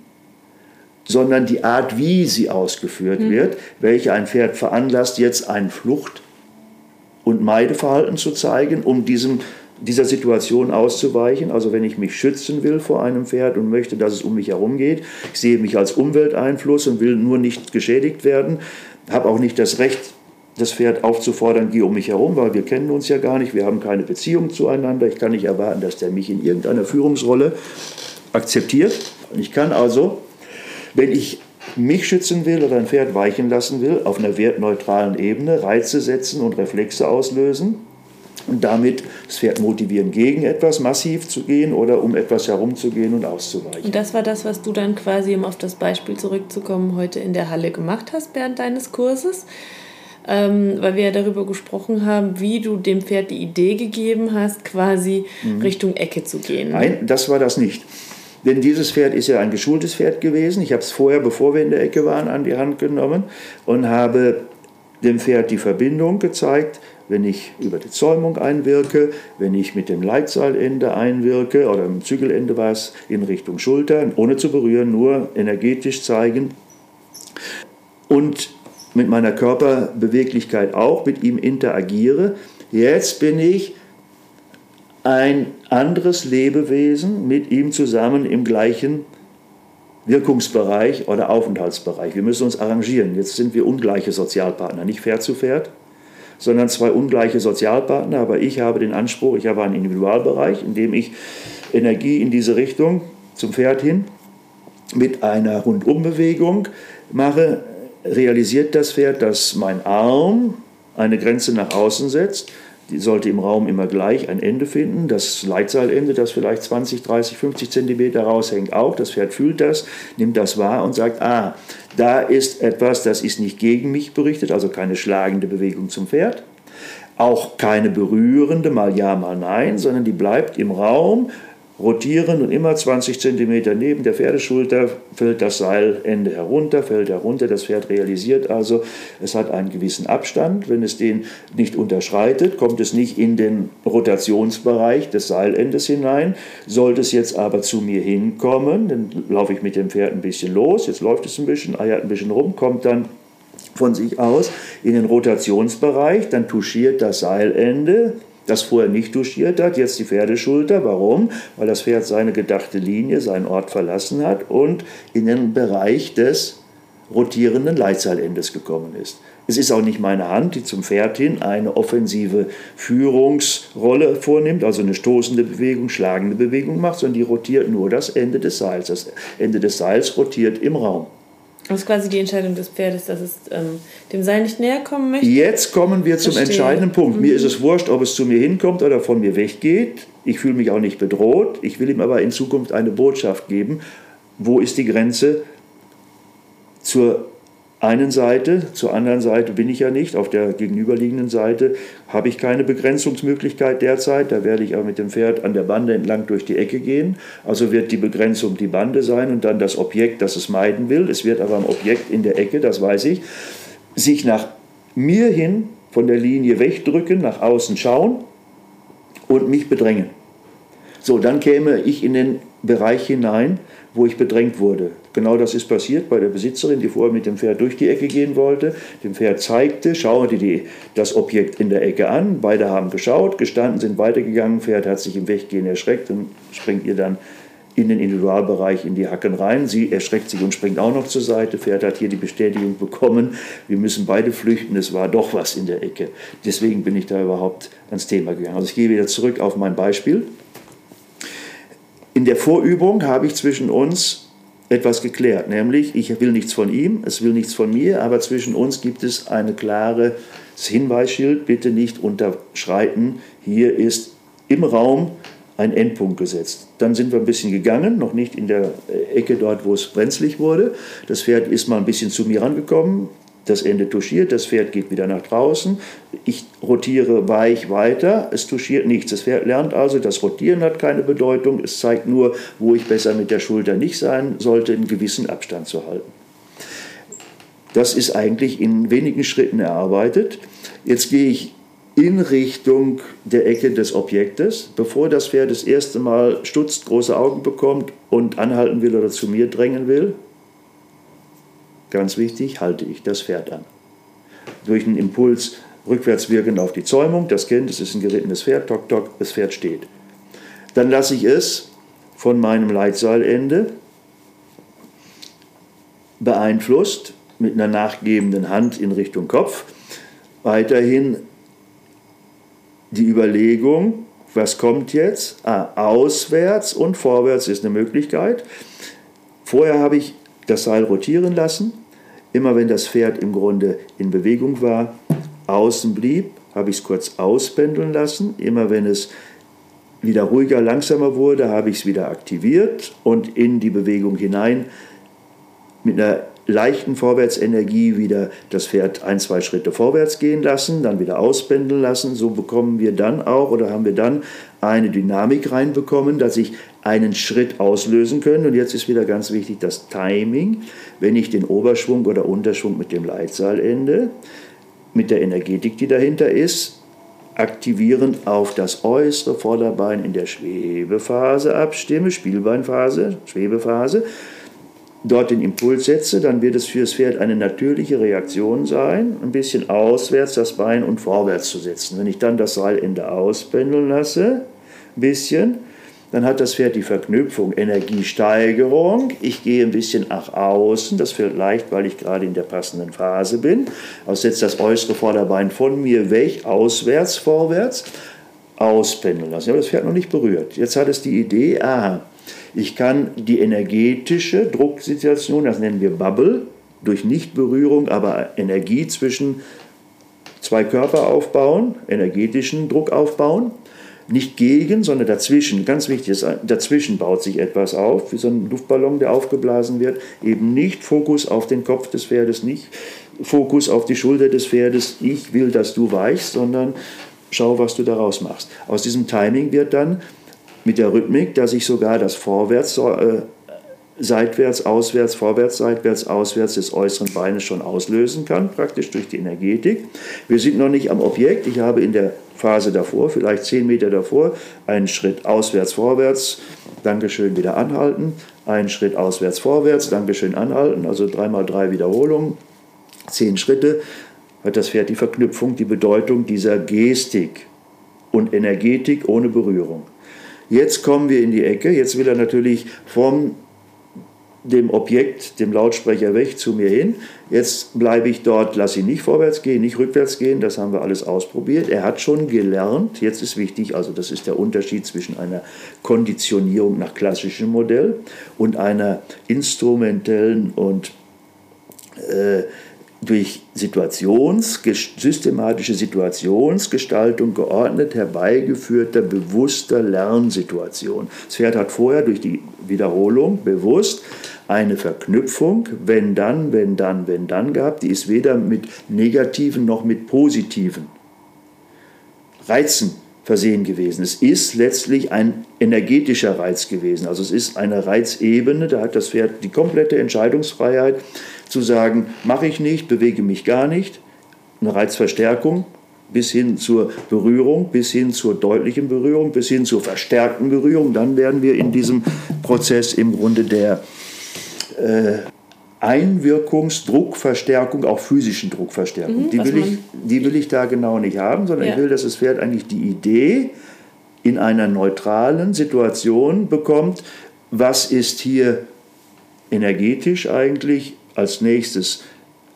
sondern die Art, wie sie ausgeführt mhm. wird, welche ein Pferd veranlasst, jetzt ein Flucht- und Meideverhalten zu zeigen, um diesem, dieser Situation auszuweichen. Also wenn ich mich schützen will vor einem Pferd und möchte, dass es um mich herum geht, ich sehe mich als Umwelteinfluss und will nur nicht geschädigt werden, habe auch nicht das Recht, das Pferd aufzufordern, geh um mich herum, weil wir kennen uns ja gar nicht, wir haben keine Beziehung zueinander. Ich kann nicht erwarten, dass der mich in irgendeiner Führungsrolle akzeptiert. Ich kann also wenn ich mich schützen will oder ein Pferd weichen lassen will, auf einer wertneutralen Ebene Reize setzen und Reflexe auslösen und damit das Pferd motivieren, gegen etwas massiv zu gehen oder um etwas herumzugehen und auszuweichen. Und das war das, was du dann quasi, um auf das Beispiel zurückzukommen, heute in der Halle gemacht hast während deines Kurses. Ähm, weil wir ja darüber gesprochen haben, wie du dem Pferd die Idee gegeben hast, quasi mhm. Richtung Ecke zu gehen. Nein, das war das nicht. Denn dieses Pferd ist ja ein geschultes Pferd gewesen. Ich habe es vorher, bevor wir in der Ecke waren, an die Hand genommen und habe dem Pferd die Verbindung gezeigt, wenn ich über die Zäumung einwirke, wenn ich mit dem Leitseilende einwirke oder im Zügelende war es in Richtung Schulter, ohne zu berühren, nur energetisch zeigen. Und mit meiner Körperbeweglichkeit auch mit ihm interagiere. Jetzt bin ich ein anderes Lebewesen mit ihm zusammen im gleichen Wirkungsbereich oder Aufenthaltsbereich. Wir müssen uns arrangieren. Jetzt sind wir ungleiche Sozialpartner, nicht Pferd zu Pferd, sondern zwei ungleiche Sozialpartner. Aber ich habe den Anspruch, ich habe einen Individualbereich, in dem ich Energie in diese Richtung zum Pferd hin mit einer Rundumbewegung mache, realisiert das Pferd, dass mein Arm eine Grenze nach außen setzt sollte im Raum immer gleich ein Ende finden. Das Leitseilende, das vielleicht 20, 30, 50 Zentimeter raushängt, auch. Das Pferd fühlt das, nimmt das wahr und sagt, ah, da ist etwas, das ist nicht gegen mich berichtet, also keine schlagende Bewegung zum Pferd. Auch keine berührende, mal ja, mal nein, sondern die bleibt im Raum, rotieren und immer 20 cm neben der Pferdeschulter fällt das Seilende herunter, fällt herunter. Das Pferd realisiert also, es hat einen gewissen Abstand. Wenn es den nicht unterschreitet, kommt es nicht in den Rotationsbereich des Seilendes hinein. Sollte es jetzt aber zu mir hinkommen, dann laufe ich mit dem Pferd ein bisschen los. Jetzt läuft es ein bisschen, eiert ein bisschen rum, kommt dann von sich aus in den Rotationsbereich, dann touchiert das Seilende, das vorher nicht duschiert hat, jetzt die Pferdeschulter. Warum? Weil das Pferd seine gedachte Linie, seinen Ort verlassen hat und in den Bereich des rotierenden Leitseilendes gekommen ist. Es ist auch nicht meine Hand, die zum Pferd hin eine offensive Führungsrolle vornimmt, also eine stoßende Bewegung, schlagende Bewegung macht, sondern die rotiert nur das Ende des Seils. Das Ende des Seils rotiert im Raum. Das ist quasi die Entscheidung des Pferdes, dass es ähm, dem Seil nicht näher kommen möchte. Jetzt kommen wir zum Verstehe. entscheidenden Punkt. Mhm. Mir ist es wurscht, ob es zu mir hinkommt oder von mir weggeht. Ich fühle mich auch nicht bedroht. Ich will ihm aber in Zukunft eine Botschaft geben. Wo ist die Grenze zur einen Seite, zur anderen Seite bin ich ja nicht, auf der gegenüberliegenden Seite habe ich keine Begrenzungsmöglichkeit derzeit, da werde ich aber mit dem Pferd an der Bande entlang durch die Ecke gehen, also wird die Begrenzung die Bande sein und dann das Objekt, das es meiden will, es wird aber ein Objekt in der Ecke, das weiß ich, sich nach mir hin von der Linie wegdrücken, nach außen schauen und mich bedrängen. So, dann käme ich in den Bereich hinein, wo ich bedrängt wurde. Genau das ist passiert bei der Besitzerin, die vorher mit dem Pferd durch die Ecke gehen wollte. Dem Pferd zeigte, schaute die, das Objekt in der Ecke an. Beide haben geschaut, gestanden, sind weitergegangen. Pferd hat sich im Weggehen erschreckt und springt ihr dann in den Individualbereich in die Hacken rein. Sie erschreckt sich und springt auch noch zur Seite. Pferd hat hier die Bestätigung bekommen, wir müssen beide flüchten, es war doch was in der Ecke. Deswegen bin ich da überhaupt ans Thema gegangen. Also ich gehe wieder zurück auf mein Beispiel. In der Vorübung habe ich zwischen uns etwas geklärt, nämlich ich will nichts von ihm, es will nichts von mir, aber zwischen uns gibt es ein klares Hinweisschild, bitte nicht unterschreiten, hier ist im Raum ein Endpunkt gesetzt. Dann sind wir ein bisschen gegangen, noch nicht in der Ecke dort, wo es brenzlig wurde. Das Pferd ist mal ein bisschen zu mir rangekommen, das Ende touchiert, das Pferd geht wieder nach draußen. Ich rotiere weich weiter, es touchiert nichts. Das Pferd lernt also, das Rotieren hat keine Bedeutung, es zeigt nur, wo ich besser mit der Schulter nicht sein sollte, einen gewissen Abstand zu halten. Das ist eigentlich in wenigen Schritten erarbeitet. Jetzt gehe ich in Richtung der Ecke des Objektes, bevor das Pferd das erste Mal stutzt, große Augen bekommt und anhalten will oder zu mir drängen will, ganz wichtig, halte ich das Pferd an. Durch einen Impuls rückwärts wirkend auf die Zäumung, das kennt, es ist ein gerittenes Pferd, tok, tok, das Pferd steht. Dann lasse ich es von meinem Leitseilende beeinflusst mit einer nachgebenden Hand in Richtung Kopf. Weiterhin die Überlegung, was kommt jetzt? Ah, auswärts und vorwärts ist eine Möglichkeit. Vorher habe ich das Seil rotieren lassen. Immer wenn das Pferd im Grunde in Bewegung war, außen blieb, habe ich es kurz auspendeln lassen. Immer wenn es wieder ruhiger, langsamer wurde, habe ich es wieder aktiviert und in die Bewegung hinein mit einer leichten Vorwärtsenergie wieder das Pferd ein, zwei Schritte vorwärts gehen lassen, dann wieder auspendeln lassen. So bekommen wir dann auch oder haben wir dann eine Dynamik reinbekommen, dass ich einen Schritt auslösen können. Und jetzt ist wieder ganz wichtig das Timing. Wenn ich den Oberschwung oder Unterschwung mit dem Leitseilende, mit der Energetik, die dahinter ist, aktivierend auf das äußere Vorderbein in der Schwebephase abstimme, Spielbeinphase, Schwebephase, dort den Impuls setze, dann wird es für das Pferd eine natürliche Reaktion sein, ein bisschen auswärts das Bein und vorwärts zu setzen. Wenn ich dann das Seilende auspendeln lasse, bisschen, dann hat das Pferd die Verknüpfung Energiesteigerung. Ich gehe ein bisschen nach außen, das fällt leicht, weil ich gerade in der passenden Phase bin. Also setze das äußere Vorderbein von mir weg, auswärts, vorwärts, auspendeln lassen. Ich habe das Pferd noch nicht berührt. Jetzt hat es die Idee, aha, ich kann die energetische Drucksituation, das nennen wir Bubble, durch Nichtberührung, aber Energie zwischen zwei Körper aufbauen, energetischen Druck aufbauen. Nicht gegen, sondern dazwischen. Ganz wichtig ist, dazwischen baut sich etwas auf, wie so ein Luftballon, der aufgeblasen wird. Eben nicht Fokus auf den Kopf des Pferdes, nicht Fokus auf die Schulter des Pferdes. Ich will, dass du weichst, sondern schau, was du daraus machst. Aus diesem Timing wird dann mit der Rhythmik, dass ich sogar das Vorwärts äh, seitwärts, auswärts, vorwärts, seitwärts, auswärts des äußeren Beines schon auslösen kann, praktisch durch die Energetik. Wir sind noch nicht am Objekt. Ich habe in der Phase davor, vielleicht zehn Meter davor, einen Schritt auswärts, vorwärts, Dankeschön, wieder anhalten, einen Schritt auswärts, vorwärts, Dankeschön, anhalten, also dreimal drei Wiederholungen, zehn Schritte, hat das Pferd die Verknüpfung, die Bedeutung dieser Gestik und Energetik ohne Berührung. Jetzt kommen wir in die Ecke, jetzt will er natürlich vom dem Objekt, dem Lautsprecher weg zu mir hin. Jetzt bleibe ich dort, lasse ihn nicht vorwärts gehen, nicht rückwärts gehen, das haben wir alles ausprobiert. Er hat schon gelernt, jetzt ist wichtig, also das ist der Unterschied zwischen einer Konditionierung nach klassischem Modell und einer instrumentellen und äh, durch Situations, systematische Situationsgestaltung geordnet herbeigeführter, bewusster Lernsituation. Das Pferd hat vorher durch die Wiederholung bewusst eine Verknüpfung, wenn dann, wenn dann, wenn dann gehabt, die ist weder mit negativen noch mit positiven Reizen versehen gewesen. Es ist letztlich ein energetischer Reiz gewesen. Also es ist eine Reizebene, da hat das Pferd die komplette Entscheidungsfreiheit zu sagen, mache ich nicht, bewege mich gar nicht. Eine Reizverstärkung bis hin zur Berührung, bis hin zur deutlichen Berührung, bis hin zur verstärkten Berührung. Dann werden wir in diesem Prozess im Grunde der äh, Einwirkungsdruckverstärkung, auch physischen Druckverstärkung. Mhm, die, will ich, die will ich da genau nicht haben, sondern ja. ich will, dass das Pferd eigentlich die Idee in einer neutralen Situation bekommt, was ist hier energetisch eigentlich als nächstes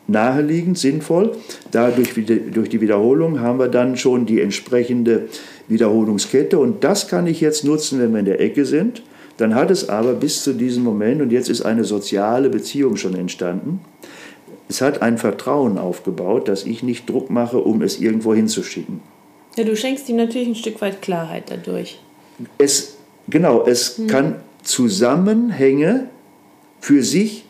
naheliegend, sinnvoll. Dadurch durch die Wiederholung haben wir dann schon die entsprechende Wiederholungskette und das kann ich jetzt nutzen, wenn wir in der Ecke sind. Dann hat es aber bis zu diesem Moment, und jetzt ist eine soziale Beziehung schon entstanden, es hat ein Vertrauen aufgebaut, dass ich nicht Druck mache, um es irgendwo hinzuschicken. Ja, du schenkst ihm natürlich ein Stück weit Klarheit dadurch. Es, genau, es hm. kann Zusammenhänge für sich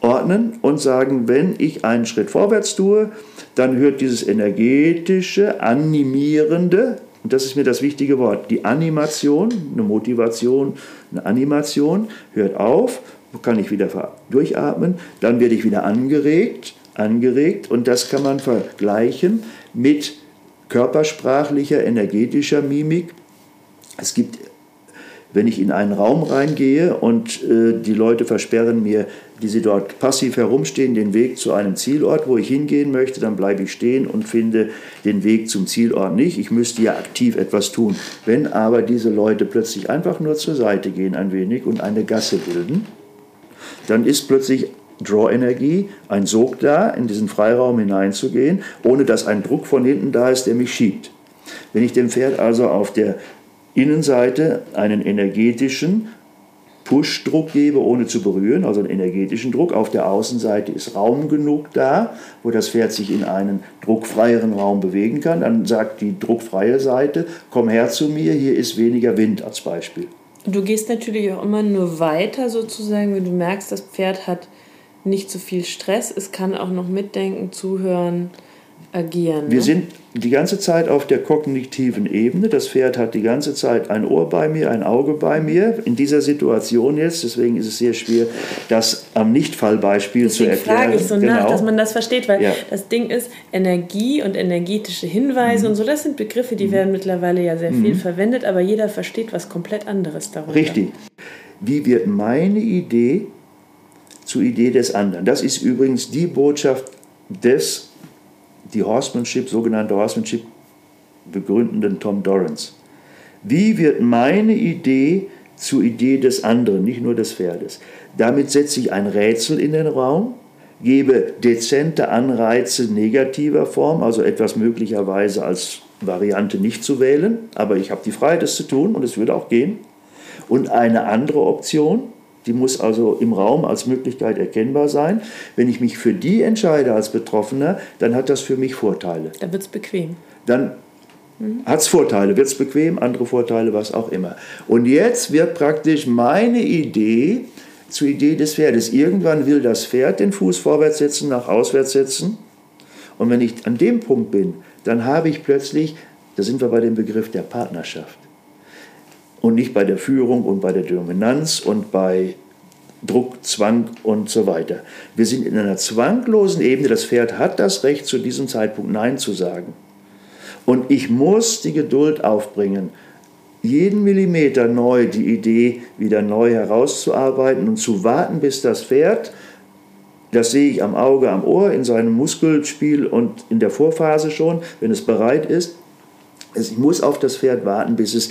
ordnen und sagen, wenn ich einen Schritt vorwärts tue, dann hört dieses energetische, animierende und das ist mir das wichtige Wort. Die Animation, eine Motivation, eine Animation hört auf, kann ich wieder durchatmen, dann werde ich wieder angeregt, angeregt und das kann man vergleichen mit körpersprachlicher, energetischer Mimik. Es gibt wenn ich in einen Raum reingehe und äh, die Leute versperren mir, die sie dort passiv herumstehen, den Weg zu einem Zielort, wo ich hingehen möchte, dann bleibe ich stehen und finde den Weg zum Zielort nicht. Ich müsste ja aktiv etwas tun. Wenn aber diese Leute plötzlich einfach nur zur Seite gehen ein wenig und eine Gasse bilden, dann ist plötzlich Draw-Energie, ein Sog da, in diesen Freiraum hineinzugehen, ohne dass ein Druck von hinten da ist, der mich schiebt. Wenn ich dem Pferd also auf der Innenseite einen energetischen Push-Druck gebe, ohne zu berühren, also einen energetischen Druck. Auf der Außenseite ist Raum genug da, wo das Pferd sich in einen druckfreieren Raum bewegen kann. Dann sagt die druckfreie Seite, komm her zu mir, hier ist weniger Wind als Beispiel. Du gehst natürlich auch immer nur weiter sozusagen, wenn du merkst, das Pferd hat nicht so viel Stress, es kann auch noch mitdenken, zuhören agieren. Wir ne? sind die ganze Zeit auf der kognitiven Ebene. Das Pferd hat die ganze Zeit ein Ohr bei mir, ein Auge bei mir. In dieser Situation jetzt, deswegen ist es sehr schwer, das am Nichtfallbeispiel deswegen zu erklären. frage ich so genau. nach, dass man das versteht, weil ja. das Ding ist, Energie und energetische Hinweise mhm. und so, das sind Begriffe, die mhm. werden mittlerweile ja sehr viel mhm. verwendet, aber jeder versteht was komplett anderes darunter. Richtig. Wie wird meine Idee zur Idee des anderen? Das ist übrigens die Botschaft des die Horsemanship, sogenannte Horsemanship begründenden Tom Dorrance. Wie wird meine Idee zur Idee des anderen, nicht nur des Pferdes? Damit setze ich ein Rätsel in den Raum, gebe dezente Anreize negativer Form, also etwas möglicherweise als Variante nicht zu wählen, aber ich habe die Freiheit, es zu tun und es würde auch gehen. Und eine andere Option, Die muss also im Raum als Möglichkeit erkennbar sein. Wenn ich mich für die entscheide als Betroffener, dann hat das für mich Vorteile. Dann wird es bequem. Dann mhm. hat es Vorteile, wird es bequem, andere Vorteile, was auch immer. Und jetzt wird praktisch meine Idee zur Idee des Pferdes. Irgendwann will das Pferd den Fuß vorwärts setzen, nach auswärts setzen. Und wenn ich an dem Punkt bin, dann habe ich plötzlich, da sind wir bei dem Begriff der Partnerschaft und nicht bei der Führung und bei der Dominanz und bei Druck, Zwang und so weiter. Wir sind in einer zwanglosen Ebene. Das Pferd hat das Recht, zu diesem Zeitpunkt Nein zu sagen. Und ich muss die Geduld aufbringen, jeden Millimeter neu die Idee wieder neu herauszuarbeiten und zu warten, bis das Pferd, das sehe ich am Auge, am Ohr, in seinem Muskelspiel und in der Vorphase schon, wenn es bereit ist, ich muss auf das Pferd warten, bis es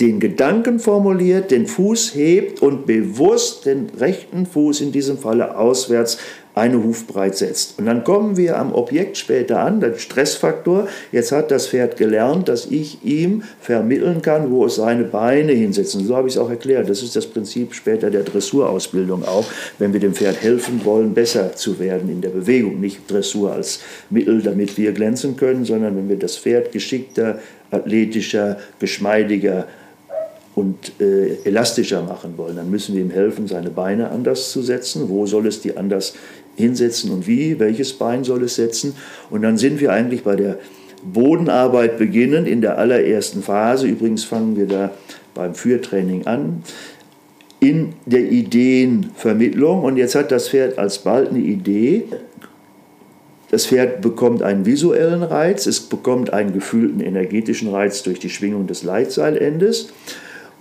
den Gedanken formuliert, den Fuß hebt und bewusst den rechten Fuß in diesem Falle auswärts eine Hufbreit setzt. Und dann kommen wir am Objekt später an, der Stressfaktor. Jetzt hat das Pferd gelernt, dass ich ihm vermitteln kann, wo es seine Beine hinsetzen. So habe ich es auch erklärt. Das ist das Prinzip später der Dressurausbildung auch, wenn wir dem Pferd helfen wollen, besser zu werden in der Bewegung. Nicht Dressur als Mittel, damit wir glänzen können, sondern wenn wir das Pferd geschickter, athletischer, geschmeidiger und äh, elastischer machen wollen, dann müssen wir ihm helfen, seine Beine anders zu setzen. Wo soll es die anders hinsetzen und wie, welches Bein soll es setzen. Und dann sind wir eigentlich bei der Bodenarbeit beginnen, in der allerersten Phase. Übrigens fangen wir da beim Führtraining an, in der Ideenvermittlung. Und jetzt hat das Pferd alsbald eine Idee. Das Pferd bekommt einen visuellen Reiz, es bekommt einen gefühlten energetischen Reiz durch die Schwingung des Leitseilendes.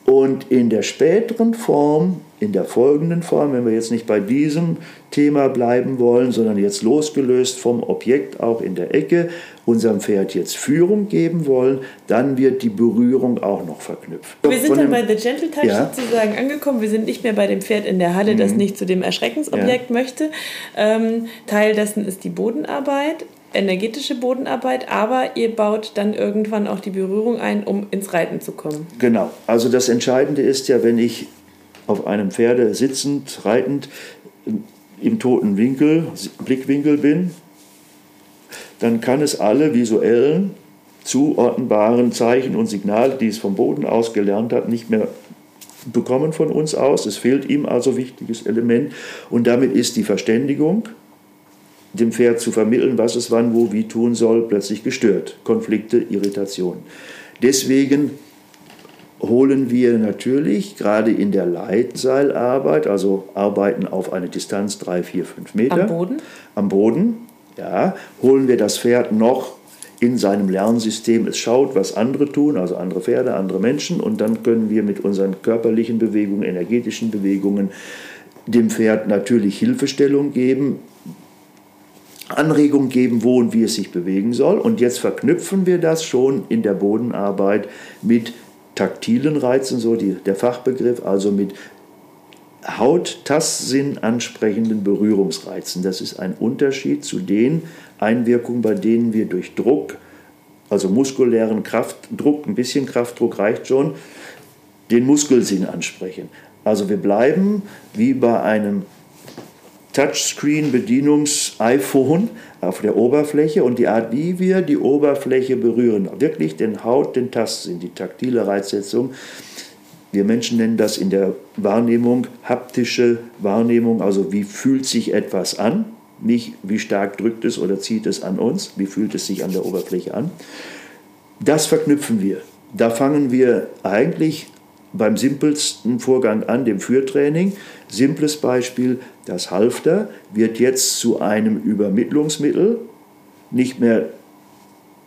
Und in der späteren Form, in der folgenden Form, wenn wir jetzt nicht bei diesem Thema bleiben wollen, sondern jetzt losgelöst vom Objekt auch in der Ecke, unserem Pferd jetzt Führung geben wollen, dann wird die Berührung auch noch verknüpft. Wir sind dann bei The Gentle Touch ja. sozusagen angekommen. Wir sind nicht mehr bei dem Pferd in der Halle, das mhm. nicht zu dem Erschreckensobjekt ja. möchte. Ähm, Teil dessen ist die Bodenarbeit energetische Bodenarbeit, aber ihr baut dann irgendwann auch die Berührung ein, um ins Reiten zu kommen. Genau. Also das Entscheidende ist ja, wenn ich auf einem Pferde sitzend, reitend, im toten Winkel, Blickwinkel bin, dann kann es alle visuellen, zuordnenbaren Zeichen und Signale, die es vom Boden aus gelernt hat, nicht mehr bekommen von uns aus. Es fehlt ihm also wichtiges Element und damit ist die Verständigung dem Pferd zu vermitteln, was es wann, wo, wie tun soll, plötzlich gestört. Konflikte, Irritation. Deswegen holen wir natürlich gerade in der Leitseilarbeit, also arbeiten auf eine Distanz 3, 4, 5 Meter. Am Boden? Am Boden, ja. Holen wir das Pferd noch in seinem Lernsystem, es schaut, was andere tun, also andere Pferde, andere Menschen, und dann können wir mit unseren körperlichen Bewegungen, energetischen Bewegungen dem Pferd natürlich Hilfestellung geben, Anregung geben, wo und wie es sich bewegen soll. Und jetzt verknüpfen wir das schon in der Bodenarbeit mit taktilen Reizen, so die, der Fachbegriff, also mit Haut-Tastsinn ansprechenden Berührungsreizen. Das ist ein Unterschied zu den Einwirkungen, bei denen wir durch Druck, also muskulären Kraftdruck, ein bisschen Kraftdruck reicht schon, den Muskelsinn ansprechen. Also wir bleiben wie bei einem Touchscreen-Bedienungs-iPhone auf der Oberfläche und die Art, wie wir die Oberfläche berühren, wirklich den Haut, den Tastsinn, die taktile Reizsetzung. Wir Menschen nennen das in der Wahrnehmung haptische Wahrnehmung, also wie fühlt sich etwas an, nicht wie stark drückt es oder zieht es an uns, wie fühlt es sich an der Oberfläche an. Das verknüpfen wir. Da fangen wir eigentlich beim simpelsten Vorgang an, dem Führtraining. Simples Beispiel, das Halfter wird jetzt zu einem Übermittlungsmittel, nicht mehr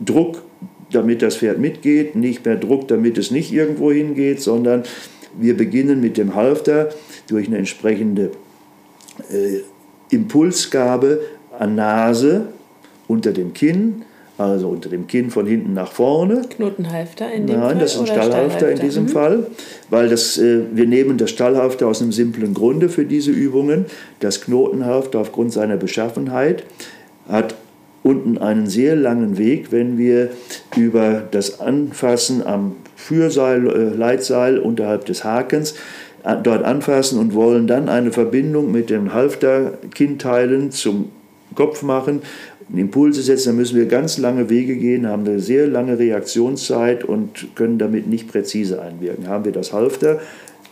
Druck, damit das Pferd mitgeht, nicht mehr Druck, damit es nicht irgendwo hingeht, sondern wir beginnen mit dem Halfter durch eine entsprechende äh, Impulsgabe an Nase unter dem Kinn, also unter dem Kinn von hinten nach vorne. Knotenhalfter in dem Nein, Fall? Nein, das ist ein Stallhalfter in diesem mhm. Fall, weil das, äh, wir nehmen das Stallhalfter aus einem simplen Grunde für diese Übungen. Das Knotenhalfter aufgrund seiner Beschaffenheit hat unten einen sehr langen Weg, wenn wir über das Anfassen am Führseil, äh, Leitseil unterhalb des Hakens dort anfassen und wollen dann eine Verbindung mit den Halfterkindteilen zum Kopf machen, Impulse setzen, dann müssen wir ganz lange Wege gehen, haben eine sehr lange Reaktionszeit und können damit nicht präzise einwirken. Haben wir das Halfter,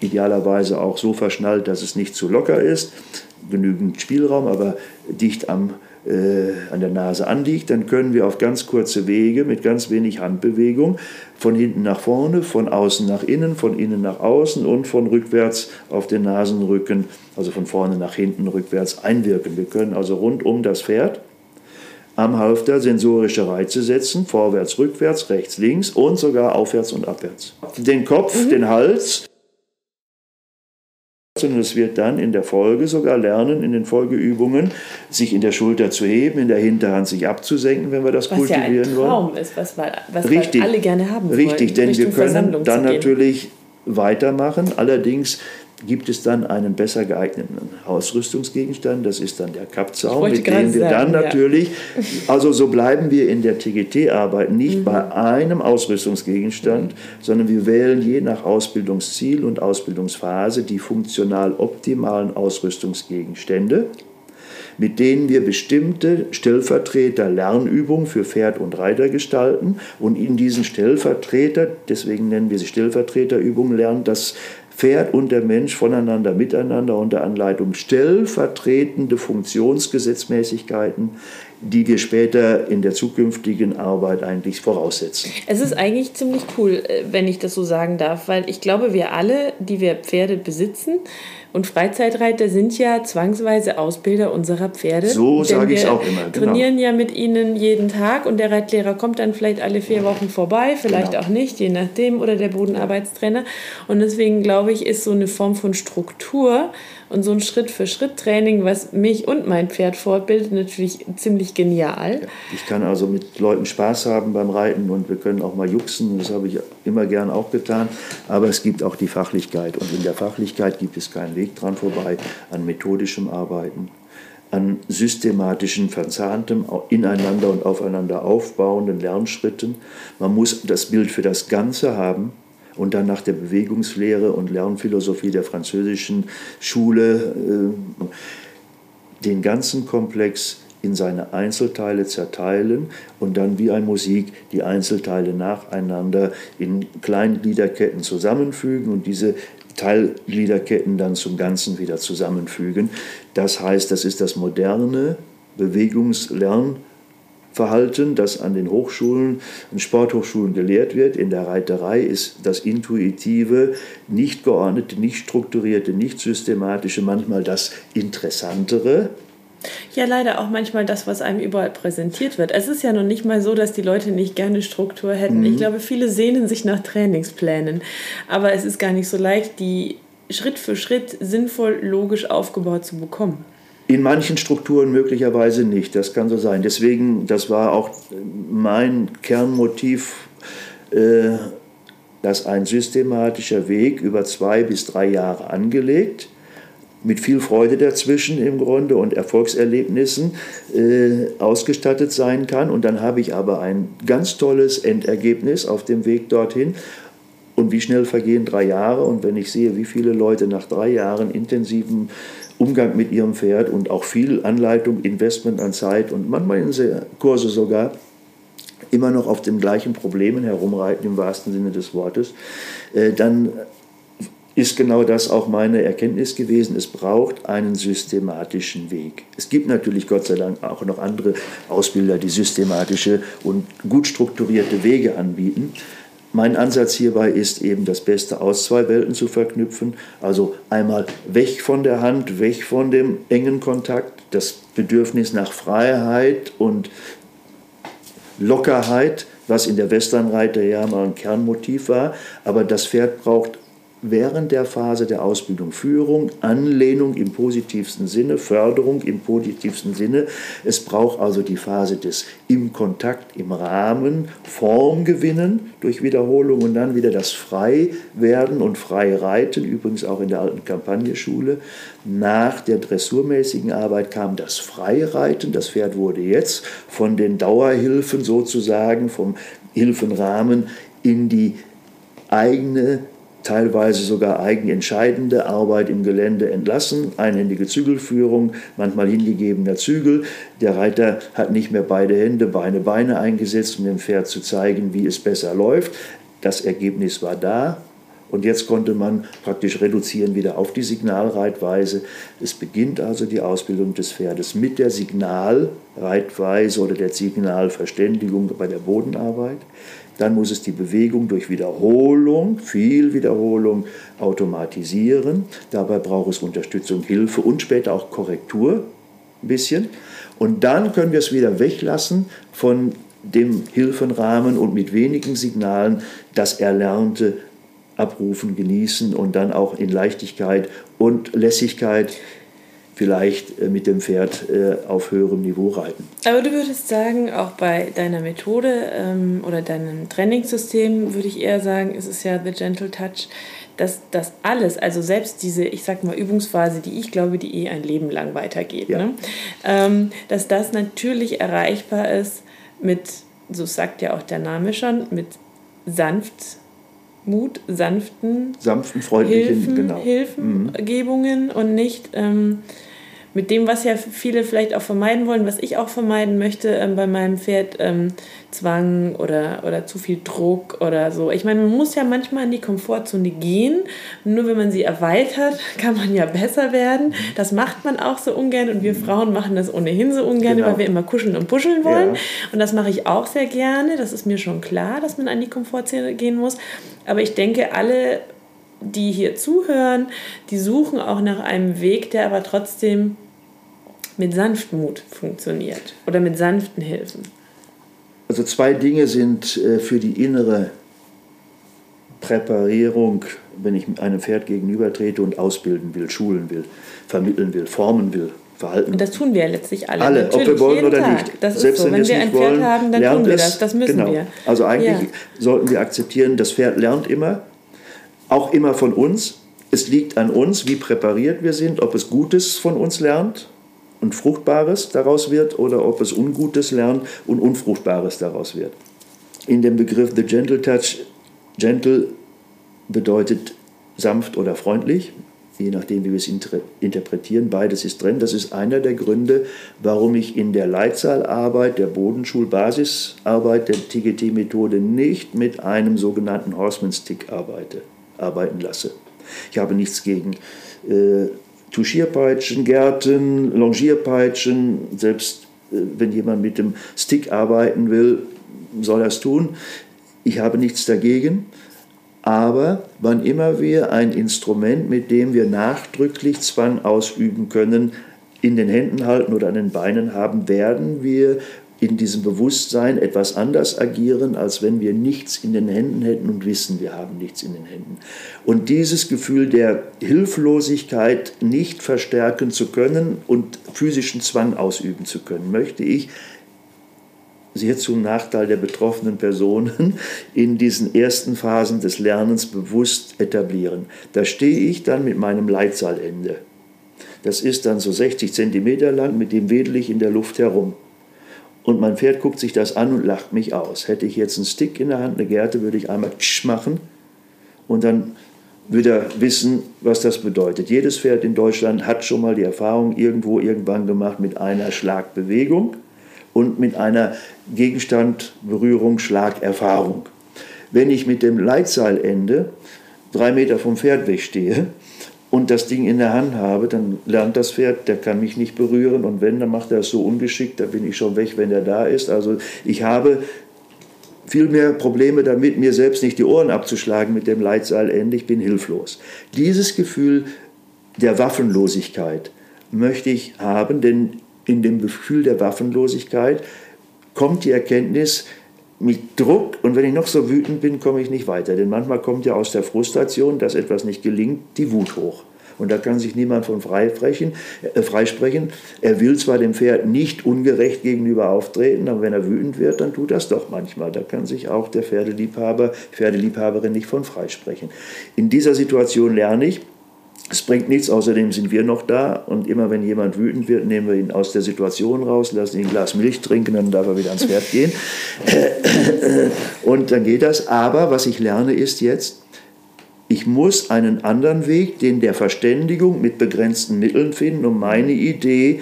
idealerweise auch so verschnallt, dass es nicht zu locker ist, genügend Spielraum, aber dicht am äh, an der Nase anliegt, dann können wir auf ganz kurze Wege mit ganz wenig Handbewegung von hinten nach vorne, von außen nach innen, von innen nach außen und von rückwärts auf den Nasenrücken, also von vorne nach hinten rückwärts einwirken. Wir können also rund um das Pferd am Halfter sensorische Reize setzen, vorwärts, rückwärts, rechts, links und sogar aufwärts und abwärts. Den Kopf, mhm. den Hals und es wird dann in der Folge sogar lernen, in den Folgeübungen, sich in der Schulter zu heben, in der Hinterhand sich abzusenken, wenn wir das was kultivieren ja ein Traum wollen. ist, was, wir, was Richtig. alle gerne haben wollen. Richtig, denn wir können dann natürlich weitermachen. Allerdings gibt es dann einen besser geeigneten Ausrüstungsgegenstand, das ist dann der Kappzaum, mit dem wir dann ja. natürlich, also so bleiben wir in der TGT-Arbeit nicht mhm. bei einem Ausrüstungsgegenstand, sondern wir wählen je nach Ausbildungsziel und Ausbildungsphase die funktional optimalen Ausrüstungsgegenstände mit denen wir bestimmte Stellvertreter-Lernübungen für Pferd und Reiter gestalten und in diesen Stellvertreter, deswegen nennen wir sie Stellvertreterübungen, lernen das Pferd und der Mensch voneinander miteinander unter Anleitung stellvertretende Funktionsgesetzmäßigkeiten, die wir später in der zukünftigen Arbeit eigentlich voraussetzen. Es ist eigentlich ziemlich cool, äh, wenn ich das so sagen darf, weil ich glaube, wir alle, die wir Pferde besitzen, und Freizeitreiter sind ja zwangsweise Ausbilder unserer Pferde. So sage ich es auch immer. Genau. trainieren ja mit ihnen jeden Tag und der Reitlehrer kommt dann vielleicht alle vier Wochen vorbei, vielleicht genau. auch nicht, je nachdem, oder der Bodenarbeitstrainer. Und deswegen glaube ich, ist so eine Form von Struktur und so ein Schritt-für-Schritt-Training, was mich und mein Pferd fortbildet, natürlich ziemlich genial. Ich kann also mit Leuten Spaß haben beim Reiten und wir können auch mal juxen. Das habe ich immer gern auch getan. Aber es gibt auch die Fachlichkeit. Und in der Fachlichkeit gibt es keinen Weg dran vorbei an methodischem Arbeiten an systematischen, verzahntem, ineinander und aufeinander aufbauenden Lernschritten. Man muss das Bild für das Ganze haben und dann nach der Bewegungslehre und Lernphilosophie der französischen Schule äh, den ganzen Komplex in seine Einzelteile zerteilen und dann wie ein Musik die Einzelteile nacheinander in Kleingliederketten zusammenfügen und diese Teilgliederketten dann zum Ganzen wieder zusammenfügen. Das heißt, das ist das moderne Bewegungslern Verhalten, das an den Hochschulen und Sporthochschulen gelehrt wird. In der Reiterei ist das intuitive, nicht geordnete, nicht strukturierte, nicht systematische manchmal das Interessantere. Ja, leider auch manchmal das, was einem überall präsentiert wird. Es ist ja noch nicht mal so, dass die Leute nicht gerne Struktur hätten. Mhm. Ich glaube, viele sehnen sich nach Trainingsplänen. Aber es ist gar nicht so leicht, die Schritt für Schritt sinnvoll, logisch aufgebaut zu bekommen. In manchen Strukturen möglicherweise nicht, das kann so sein. Deswegen, das war auch mein Kernmotiv, äh, dass ein systematischer Weg über zwei bis drei Jahre angelegt, mit viel Freude dazwischen im Grunde und Erfolgserlebnissen äh, ausgestattet sein kann. Und dann habe ich aber ein ganz tolles Endergebnis auf dem Weg dorthin. Und wie schnell vergehen drei Jahre? Und wenn ich sehe, wie viele Leute nach drei Jahren intensiven Umgang mit ihrem Pferd und auch viel Anleitung, Investment an Zeit und manchmal in Kurse sogar immer noch auf den gleichen Problemen herumreiten im wahrsten Sinne des Wortes, äh, dann ist genau das auch meine Erkenntnis gewesen. Es braucht einen systematischen Weg. Es gibt natürlich Gott sei Dank auch noch andere Ausbilder, die systematische und gut strukturierte Wege anbieten. Mein Ansatz hierbei ist eben das Beste aus zwei Welten zu verknüpfen. Also einmal weg von der Hand, weg von dem engen Kontakt, das Bedürfnis nach Freiheit und Lockerheit, was in der Westernreiter ja mal ein Kernmotiv war. Aber das Pferd braucht während der Phase der Ausbildung Führung, Anlehnung im positivsten Sinne, Förderung im positivsten Sinne. Es braucht also die Phase des im Kontakt, im Rahmen, Form gewinnen durch Wiederholung und dann wieder das Freiwerden und Freireiten, übrigens auch in der alten Kampagneschule. Nach der dressurmäßigen Arbeit kam das Freireiten. Das Pferd wurde jetzt von den Dauerhilfen sozusagen, vom Hilfenrahmen in die eigene teilweise sogar eigenentscheidende Arbeit im Gelände entlassen, einhändige Zügelführung, manchmal hingegebener Zügel. Der Reiter hat nicht mehr beide Hände, Beine, Beine eingesetzt, um dem Pferd zu zeigen, wie es besser läuft. Das Ergebnis war da. Und jetzt konnte man praktisch reduzieren wieder auf die Signalreitweise. Es beginnt also die Ausbildung des Pferdes mit der Signalreitweise oder der Signalverständigung bei der Bodenarbeit. Dann muss es die Bewegung durch Wiederholung, viel Wiederholung automatisieren. Dabei braucht es Unterstützung, Hilfe und später auch Korrektur ein bisschen. Und dann können wir es wieder weglassen von dem Hilfenrahmen und mit wenigen Signalen das Erlernte abrufen, genießen und dann auch in Leichtigkeit und Lässigkeit vielleicht äh, mit dem Pferd äh, auf höherem Niveau reiten. Aber du würdest sagen, auch bei deiner Methode ähm, oder deinem Trainingssystem würde ich eher sagen, es ist ja the gentle touch, dass das alles, also selbst diese, ich sag mal, Übungsphase, die ich glaube, die eh ein Leben lang weitergeht, ja. ne? ähm, dass das natürlich erreichbar ist mit, so sagt ja auch der Name schon, mit sanft Mut, sanften, sanften freundlichen Hilfen, genau. Hilfengebungen mhm. und nicht ähm, mit dem, was ja viele vielleicht auch vermeiden wollen, was ich auch vermeiden möchte ähm, bei meinem Pferd, ähm, Zwang oder, oder zu viel Druck oder so. Ich meine, man muss ja manchmal in die Komfortzone gehen. Nur wenn man sie erweitert, kann man ja besser werden. Das macht man auch so ungern und wir Frauen machen das ohnehin so ungern, genau. weil wir immer kuscheln und puscheln wollen. Ja. Und das mache ich auch sehr gerne. Das ist mir schon klar, dass man an die Komfortzone gehen muss. Aber ich denke, alle die hier zuhören, die suchen auch nach einem Weg, der aber trotzdem mit Sanftmut funktioniert oder mit sanften Hilfen? Also zwei Dinge sind äh, für die innere Präparierung, wenn ich einem Pferd gegenübertrete und ausbilden will, schulen will, vermitteln will, formen will, verhalten. Und das tun wir ja letztlich alle. Alle, Natürlich, ob wir wollen oder Tag. nicht. Das Selbst so. Wenn, wenn wir ein Pferd wollen, haben, dann tun wir das. Das müssen genau. wir. Also eigentlich ja. sollten wir akzeptieren, das Pferd lernt immer, auch immer von uns. Es liegt an uns, wie präpariert wir sind, ob es Gutes von uns lernt und Fruchtbares daraus wird oder ob es Ungutes lernt und Unfruchtbares daraus wird. In dem Begriff The Gentle Touch, gentle bedeutet sanft oder freundlich, je nachdem, wie wir es interpretieren. Beides ist drin. Das ist einer der Gründe, warum ich in der Leitzahlarbeit, der Bodenschulbasisarbeit, der TGT-Methode nicht mit einem sogenannten Horseman Stick arbeite, arbeiten lasse. Ich habe nichts gegen äh, Tuschierpeitschen, Gärten, Longierpeitschen, selbst äh, wenn jemand mit dem Stick arbeiten will, soll es tun. Ich habe nichts dagegen. Aber wann immer wir ein Instrument, mit dem wir nachdrücklich Zwang ausüben können, in den Händen halten oder an den Beinen haben, werden wir in diesem Bewusstsein etwas anders agieren, als wenn wir nichts in den Händen hätten und wissen, wir haben nichts in den Händen. Und dieses Gefühl der Hilflosigkeit nicht verstärken zu können und physischen Zwang ausüben zu können, möchte ich sehr zum Nachteil der betroffenen Personen in diesen ersten Phasen des Lernens bewusst etablieren. Da stehe ich dann mit meinem Leitsalende. Das ist dann so 60 Zentimeter lang, mit dem wedel ich in der Luft herum. Und mein Pferd guckt sich das an und lacht mich aus. Hätte ich jetzt einen Stick in der Hand, eine Gerte, würde ich einmal tsch machen und dann würde er wissen, was das bedeutet. Jedes Pferd in Deutschland hat schon mal die Erfahrung irgendwo irgendwann gemacht mit einer Schlagbewegung und mit einer Gegenstand, Berührung, Schlagerfahrung. Wenn ich mit dem Leitseilende drei Meter vom Pferd wegstehe, und das Ding in der Hand habe, dann lernt das Pferd, der kann mich nicht berühren und wenn, dann macht er es so ungeschickt, da bin ich schon weg, wenn er da ist. Also ich habe viel mehr Probleme damit, mir selbst nicht die Ohren abzuschlagen mit dem Leitseilende, ich bin hilflos. Dieses Gefühl der Waffenlosigkeit möchte ich haben, denn in dem Gefühl der Waffenlosigkeit kommt die Erkenntnis, mit Druck und wenn ich noch so wütend bin, komme ich nicht weiter. Denn manchmal kommt ja aus der Frustration, dass etwas nicht gelingt, die Wut hoch. Und da kann sich niemand von freisprechen. Äh, freisprechen. Er will zwar dem Pferd nicht ungerecht gegenüber auftreten, aber wenn er wütend wird, dann tut das doch manchmal. Da kann sich auch der Pferdeliebhaber, Pferdeliebhaberin nicht von freisprechen. In dieser Situation lerne ich, es bringt nichts, außerdem sind wir noch da und immer wenn jemand wütend wird, nehmen wir ihn aus der Situation raus, lassen ihn ein Glas Milch trinken, dann darf er wieder ans Pferd gehen. Und dann geht das. Aber was ich lerne ist jetzt, Ich muss einen anderen Weg, den der Verständigung mit begrenzten Mitteln finden, um meine Idee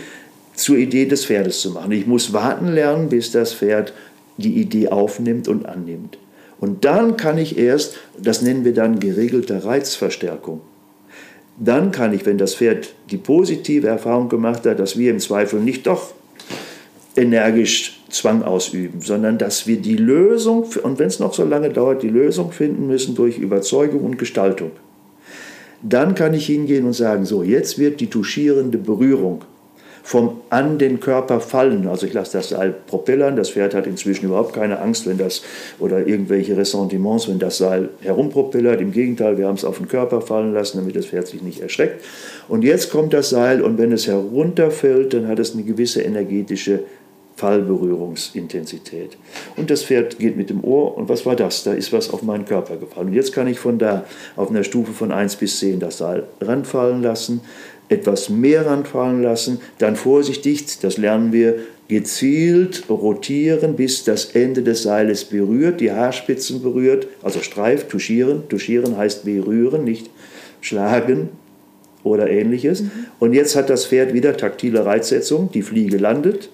zur Idee des Pferdes zu machen. Ich muss warten lernen, bis das Pferd die Idee aufnimmt und annimmt. Und dann kann ich erst, das nennen wir dann geregelte Reizverstärkung, dann kann ich, wenn das Pferd die positive Erfahrung gemacht hat, dass wir im Zweifel nicht doch energisch Zwang ausüben, sondern dass wir die Lösung, und wenn es noch so lange dauert, die Lösung finden müssen durch Überzeugung und Gestaltung. Dann kann ich hingehen und sagen, so, jetzt wird die touchierende Berührung vom an den Körper fallen. Also ich lasse das Seil propellern. Das Pferd hat inzwischen überhaupt keine Angst, wenn das oder irgendwelche Ressentiments, wenn das Seil herumpropellert. Im Gegenteil, wir haben es auf den Körper fallen lassen, damit das Pferd sich nicht erschreckt. Und jetzt kommt das Seil und wenn es herunterfällt, dann hat es eine gewisse energetische Fallberührungsintensität. Und das Pferd geht mit dem Ohr und was war das? Da ist was auf meinen Körper gefallen. Und jetzt kann ich von da auf einer Stufe von 1 bis 10 das Seil ranfallen lassen, etwas mehr ranfallen lassen, dann vorsichtig, das lernen wir, gezielt rotieren, bis das Ende des Seiles berührt, die Haarspitzen berührt, also streift, touchieren. Touchieren heißt berühren, nicht schlagen oder ähnliches. Mhm. Und jetzt hat das Pferd wieder taktile Reizsetzung, die Fliege landet,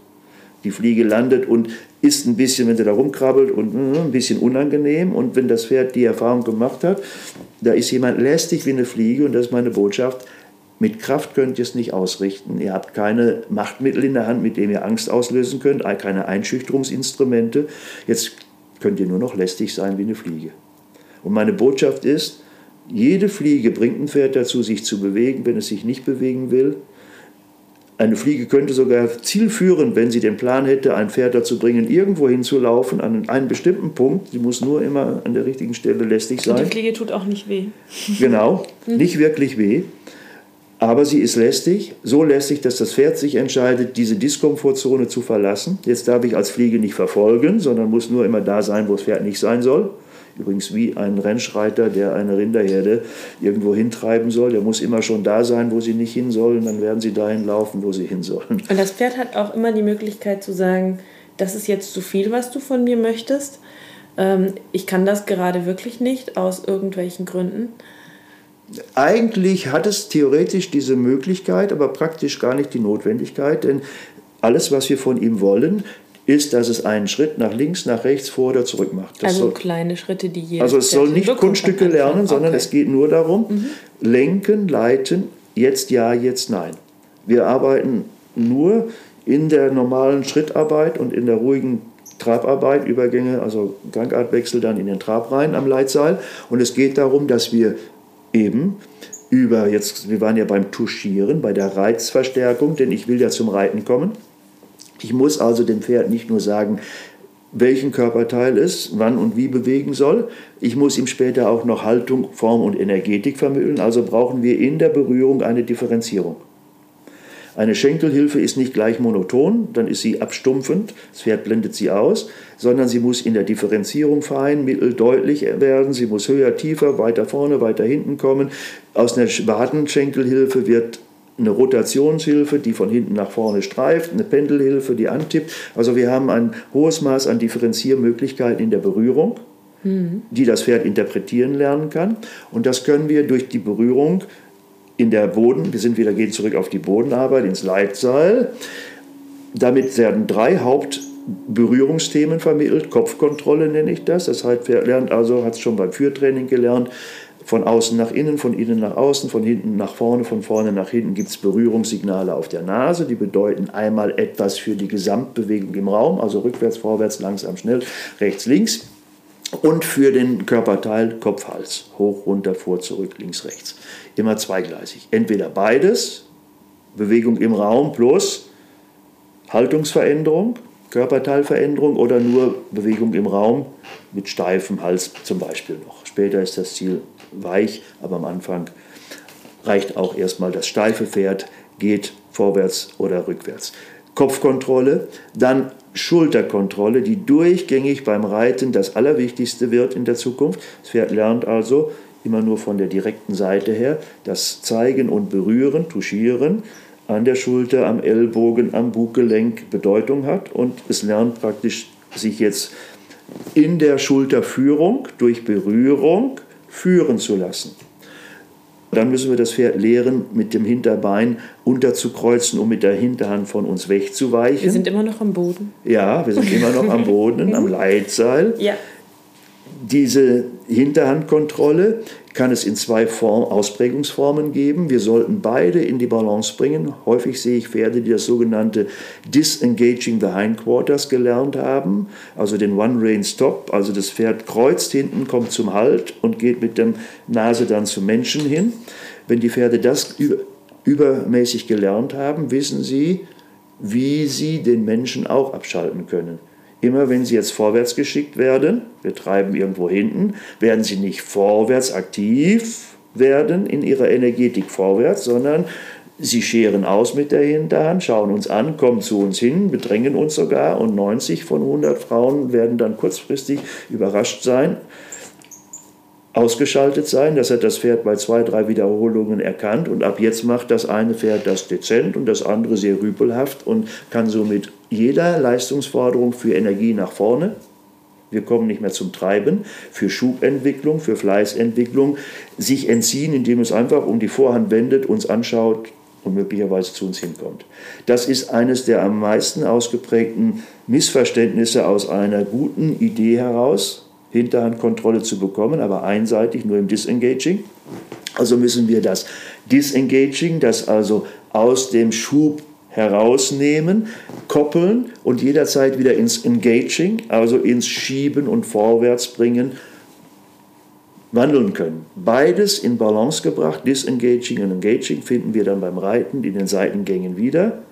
die Fliege landet und ist ein bisschen, wenn sie da rumkrabbelt und mm, ein bisschen unangenehm. Und wenn das Pferd die Erfahrung gemacht hat, da ist jemand lästig wie eine Fliege und das ist meine Botschaft. Mit Kraft könnt ihr es nicht ausrichten. Ihr habt keine Machtmittel in der Hand, mit denen ihr Angst auslösen könnt, keine Einschüchterungsinstrumente. Jetzt könnt ihr nur noch lästig sein wie eine Fliege. Und meine Botschaft ist, jede Fliege bringt ein Pferd dazu, sich zu bewegen, wenn es sich nicht bewegen will. Eine Fliege könnte sogar zielführend, wenn sie den Plan hätte, ein Pferd dazu bringen, irgendwo hinzulaufen, an einen bestimmten Punkt. Sie muss nur immer an der richtigen Stelle lästig sein. Und die Fliege tut auch nicht weh. Genau, nicht wirklich weh. Aber sie ist lästig, so lästig, dass das Pferd sich entscheidet, diese Diskomfortzone zu verlassen. Jetzt darf ich als Fliege nicht verfolgen, sondern muss nur immer da sein, wo das Pferd nicht sein soll. Übrigens wie ein Rennschreiter, der eine Rinderherde irgendwo hintreiben soll. Der muss immer schon da sein, wo sie nicht hin sollen. Dann werden sie dahin laufen, wo sie hin sollen. Und das Pferd hat auch immer die Möglichkeit zu sagen, das ist jetzt zu viel, was du von mir möchtest. Ähm, ich kann das gerade wirklich nicht aus irgendwelchen Gründen. Eigentlich hat es theoretisch diese Möglichkeit, aber praktisch gar nicht die Notwendigkeit, denn alles, was wir von ihm wollen, ist, dass es einen Schritt nach links, nach rechts, vor oder zurück macht. Das also soll, kleine Schritte, die jeder. Also es soll nicht Kunststücke lernen, sondern okay. es geht nur darum, mhm. lenken, leiten, jetzt ja, jetzt nein. Wir arbeiten nur in der normalen Schrittarbeit und in der ruhigen Trabarbeit, Übergänge, also Gangartwechsel dann in den Trab rein am Leitseil. Und es geht darum, dass wir eben über, jetzt, wir waren ja beim Touchieren, bei der Reizverstärkung, denn ich will ja zum Reiten kommen. Ich muss also dem Pferd nicht nur sagen, welchen Körperteil es wann und wie bewegen soll. Ich muss ihm später auch noch Haltung, Form und Energetik vermitteln. Also brauchen wir in der Berührung eine Differenzierung. Eine Schenkelhilfe ist nicht gleich monoton, dann ist sie abstumpfend, das Pferd blendet sie aus, sondern sie muss in der Differenzierung fein, mittel, deutlich werden, sie muss höher, tiefer, weiter vorne, weiter hinten kommen. Aus einer Wadenschenkelhilfe wird eine Rotationshilfe, die von hinten nach vorne streift, eine Pendelhilfe, die antippt. Also wir haben ein hohes Maß an Differenziermöglichkeiten in der Berührung, mhm. die das Pferd interpretieren lernen kann. Und das können wir durch die Berührung in der Boden, wir sind wieder, gehen zurück auf die Bodenarbeit, ins Leitseil. Damit werden drei Hauptberührungsthemen vermittelt. Kopfkontrolle nenne ich das. Das heißt, wer lernt also, hat es schon beim Führtraining gelernt, von außen nach innen, von innen nach außen, von hinten nach vorne, von vorne nach hinten gibt es Berührungssignale auf der Nase. Die bedeuten einmal etwas für die Gesamtbewegung im Raum, also rückwärts, vorwärts, langsam, schnell, rechts, links. Und für den Körperteil Kopf, Hals, hoch, runter, vor, zurück, links, rechts. Immer zweigleisig. Entweder beides, Bewegung im Raum plus Haltungsveränderung, Körperteilveränderung oder nur Bewegung im Raum mit steifem Hals zum Beispiel noch. Später ist das Ziel weich, aber am Anfang reicht auch erstmal das steife Pferd, geht vorwärts oder rückwärts. Kopfkontrolle, dann Schulterkontrolle, die durchgängig beim Reiten das Allerwichtigste wird in der Zukunft. Das Pferd lernt also immer nur von der direkten Seite her das Zeigen und Berühren, Touchieren an der Schulter, am Ellbogen, am Buggelenk Bedeutung hat und es lernt praktisch sich jetzt in der Schulterführung durch Berührung führen zu lassen. Dann müssen wir das Pferd lehren, mit dem Hinterbein unterzukreuzen, um mit der Hinterhand von uns wegzuweichen. Wir sind immer noch am Boden. Ja, wir sind immer noch am Boden, am Leitseil. Ja. Diese Hinterhandkontrolle kann es in zwei Form, Ausprägungsformen geben. Wir sollten beide in die Balance bringen. Häufig sehe ich Pferde, die das sogenannte Disengaging the Hindquarters gelernt haben, also den One-Rein-Stop. Also das Pferd kreuzt hinten, kommt zum Halt und geht mit der Nase dann zum Menschen hin. Wenn die Pferde das übermäßig gelernt haben, wissen sie, wie sie den Menschen auch abschalten können. Immer wenn sie jetzt vorwärts geschickt werden, wir treiben irgendwo hinten, werden sie nicht vorwärts aktiv werden in ihrer Energetik vorwärts, sondern sie scheren aus mit der Hinterhand, schauen uns an, kommen zu uns hin, bedrängen uns sogar und 90 von 100 Frauen werden dann kurzfristig überrascht sein, ausgeschaltet sein. Das hat das Pferd bei zwei, drei Wiederholungen erkannt und ab jetzt macht das eine Pferd das dezent und das andere sehr rüpelhaft und kann somit jeder Leistungsforderung für Energie nach vorne wir kommen nicht mehr zum Treiben, für Schubentwicklung, für Fleißentwicklung, sich entziehen, indem es einfach um die Vorhand wendet, uns anschaut und möglicherweise zu uns hinkommt. Das ist eines der am meisten ausgeprägten Missverständnisse aus einer guten Idee heraus, Hinterhandkontrolle zu bekommen, aber einseitig nur im Disengaging. Also müssen wir das Disengaging, das also aus dem Schub herausnehmen, koppeln und jederzeit wieder ins Engaging, also ins Schieben und Vorwärtsbringen, wandeln können. Beides in Balance gebracht, Disengaging und Engaging, finden wir dann beim Reiten in den Seitengängen wieder.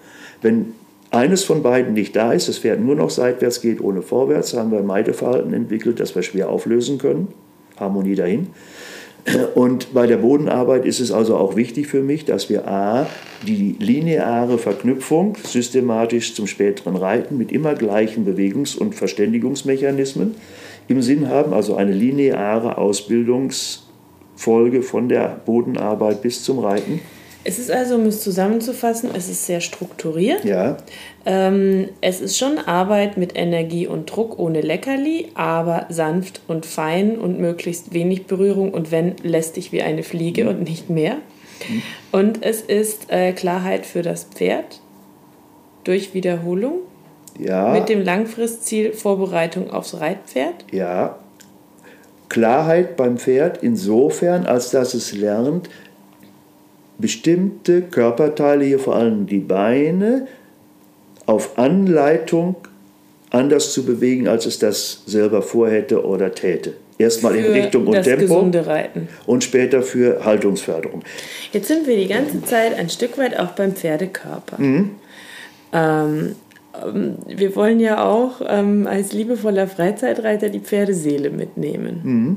Wenn eines von beiden nicht da ist, das Pferd nur noch seitwärts geht, ohne vorwärts, haben wir ein Meideverhalten entwickelt, das wir schwer auflösen können. Harmonie dahin. Und bei der Bodenarbeit ist es also auch wichtig für mich, dass wir a. die lineare Verknüpfung systematisch zum späteren Reiten mit immer gleichen Bewegungs- und Verständigungsmechanismen im Sinn haben, also eine lineare Ausbildungsfolge von der Bodenarbeit bis zum Reiten. Es ist also, um es zusammenzufassen, es ist sehr strukturiert. Ja. Ähm, es ist schon Arbeit mit Energie und Druck ohne Leckerli, aber sanft und fein und möglichst wenig Berührung und wenn lästig wie eine Fliege mhm. und nicht mehr. Mhm. Und es ist äh, Klarheit für das Pferd durch Wiederholung. Ja. Mit dem Langfristziel Vorbereitung aufs Reitpferd. Ja. Klarheit beim Pferd insofern, als dass es lernt, bestimmte Körperteile, hier vor allem die Beine, auf Anleitung anders zu bewegen, als es das selber vorhätte oder täte. Erstmal in Richtung und Tempo und später für Haltungsförderung. Jetzt sind wir die ganze Zeit ein Stück weit auch beim Pferdekörper. Mhm. Ähm, ähm wir wollen ja auch ähm, als liebevoller Freizeitreiter die Pferdeseele mitnehmen. Mhm.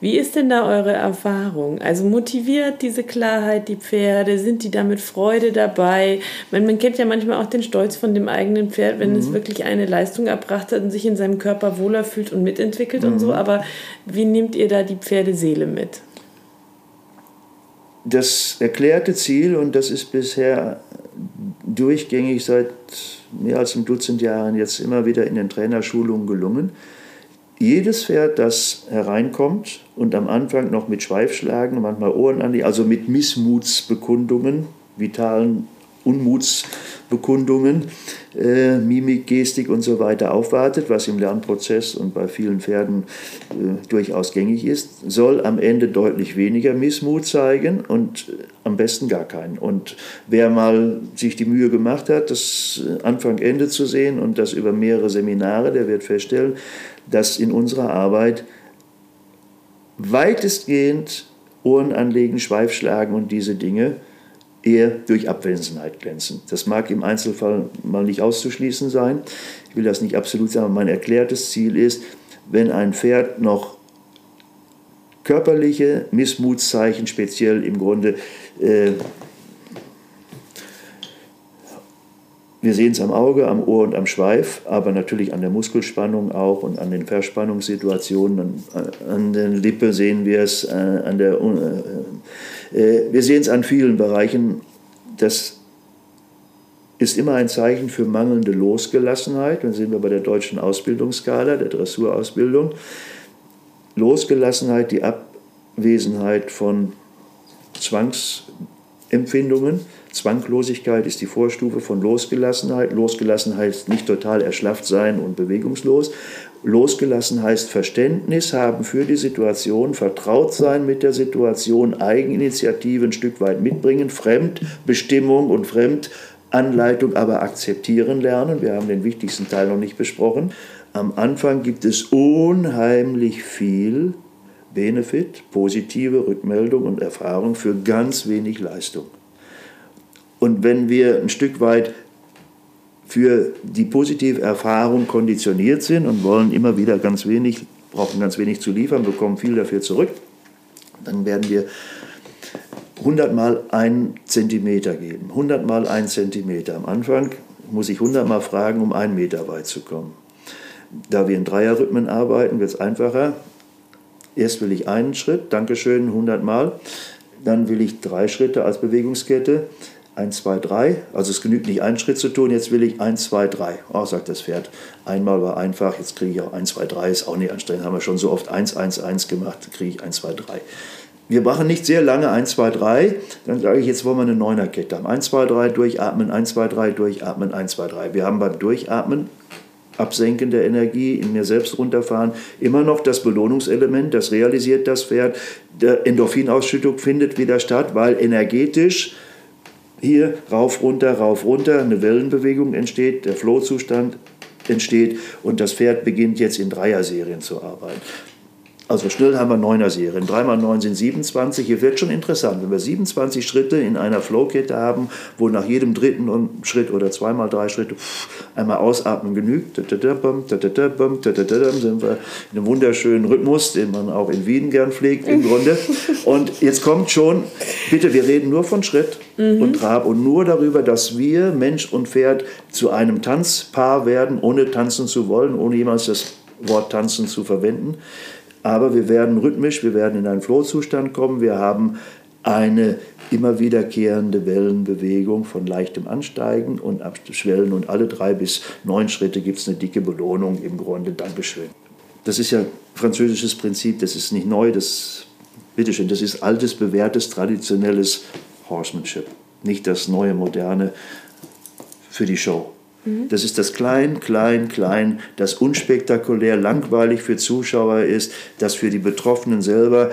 Wie ist denn da eure Erfahrung? Also motiviert diese Klarheit die Pferde? Sind die da mit Freude dabei? Man, man kennt ja manchmal auch den Stolz von dem eigenen Pferd, wenn mhm. es wirklich eine Leistung erbracht hat und sich in seinem Körper wohler fühlt und mitentwickelt mhm. und so. Mhm. Aber wie nehmt ihr da die Pferdeseele mit? Das erklärte Ziel, und das ist bisher durchgängig seit mehr als einem Dutzend Jahren jetzt immer wieder in den Trainerschulungen gelungen, jedes Pferd, das hereinkommt und am Anfang noch mit Schweifschlagen, manchmal Ohren an die, also mit Missmutsbekundungen, vitalen Unmutsbekundungen, äh, Mimik, Gestik und so weiter aufwartet, was im Lernprozess und bei vielen Pferden äh, durchaus gängig ist, soll am Ende deutlich weniger Missmut zeigen und äh, am besten gar keinen. Und wer mal sich die Mühe gemacht hat, das äh, Anfang, Ende zu sehen und das über mehrere Seminare, der wird feststellen, dass in unserer Arbeit weitestgehend Ohren anlegen, Schweifschlagen und diese Dinge eher durch Abwesenheit glänzen. Das mag im Einzelfall mal nicht auszuschließen sein. Ich will das nicht absolut sagen, mein erklärtes Ziel ist, wenn ein Pferd noch körperliche Missmutszeichen, speziell im Grunde äh, Wir sehen es am Auge, am Ohr und am Schweif, aber natürlich an der Muskelspannung auch und an den Verspannungssituationen. An, an der Lippe sehen wir es, äh, an der, äh, äh, wir sehen es an vielen Bereichen. Das ist immer ein Zeichen für mangelnde Losgelassenheit. Dann sehen wir bei der deutschen Ausbildungsskala, der Dressurausbildung. Losgelassenheit, die Abwesenheit von Zwangsempfindungen. Zwanglosigkeit ist die Vorstufe von Losgelassenheit. Losgelassen heißt nicht total erschlafft sein und bewegungslos. Losgelassen heißt Verständnis haben für die Situation, vertraut sein mit der Situation, Eigeninitiative ein Stück weit mitbringen, Fremdbestimmung und Fremdanleitung aber akzeptieren lernen. Wir haben den wichtigsten Teil noch nicht besprochen. Am Anfang gibt es unheimlich viel Benefit, positive Rückmeldung und Erfahrung für ganz wenig Leistung. Und wenn wir ein Stück weit für die positive Erfahrung konditioniert sind und wollen immer wieder ganz wenig, brauchen ganz wenig zu liefern, bekommen viel dafür zurück, dann werden wir 100 mal einen Zentimeter geben. 100 mal einen Zentimeter. Am Anfang muss ich 100 mal fragen, um einen Meter weit zu kommen. Da wir in Dreierrhythmen arbeiten, wird es einfacher. Erst will ich einen Schritt, Dankeschön, 100 Mal. Dann will ich drei Schritte als Bewegungskette. 1, 2, 3. Also es genügt nicht, einen Schritt zu tun, jetzt will ich 1, 2, 3. Oh, sagt das Pferd. Einmal war einfach, jetzt kriege ich auch 1, 2, 3. Ist auch nicht anstrengend, haben wir schon so oft 1, 1, 1 gemacht, kriege ich 1, 2, 3. Wir machen nicht sehr lange 1, 2, 3. Dann sage ich, jetzt wollen wir eine Neunerkette haben. 1, 2, 3, durchatmen, 1, 2, 3, durchatmen, 1, 2, 3. Wir haben beim Durchatmen Absenken der Energie, in mir selbst runterfahren, immer noch das Belohnungselement, das realisiert das Pferd. Der Endorphinausschüttung findet wieder statt, weil energetisch hier rauf, runter, rauf, runter, eine Wellenbewegung entsteht, der Flow-Zustand entsteht und das Pferd beginnt jetzt in Dreier-Serien zu arbeiten. Also schnell haben wir 9er Serien. 3 mal 9 sind 27. Hier wird schon interessant, wenn wir 27 Schritte in einer Flowkette haben, wo nach jedem dritten Schritt oder zweimal drei Schritte einmal ausatmen genügt. Sind wir in einem wunderschönen Rhythmus, den man auch in Wien gern pflegt im Grunde. Und jetzt kommt schon, bitte, wir reden nur von Schritt mhm. und Trab und nur darüber, dass wir, Mensch und Pferd, zu einem Tanzpaar werden, ohne tanzen zu wollen, ohne jemals das Wort tanzen zu verwenden. Aber wir werden rhythmisch, wir werden in einen Flow-Zustand kommen. Wir haben eine immer wiederkehrende Wellenbewegung von leichtem Ansteigen und Abschwellen und alle drei bis neun Schritte gibt es eine dicke Belohnung im Grunde. Dankeschön. Das ist ja französisches Prinzip, das ist nicht neu, das, bitteschön, das ist altes, bewährtes, traditionelles Horsemanship, nicht das neue, moderne für die Show. Mhm. Das ist das Klein, Klein, Klein, das unspektakulär, langweilig für Zuschauer ist, das für die Betroffenen selber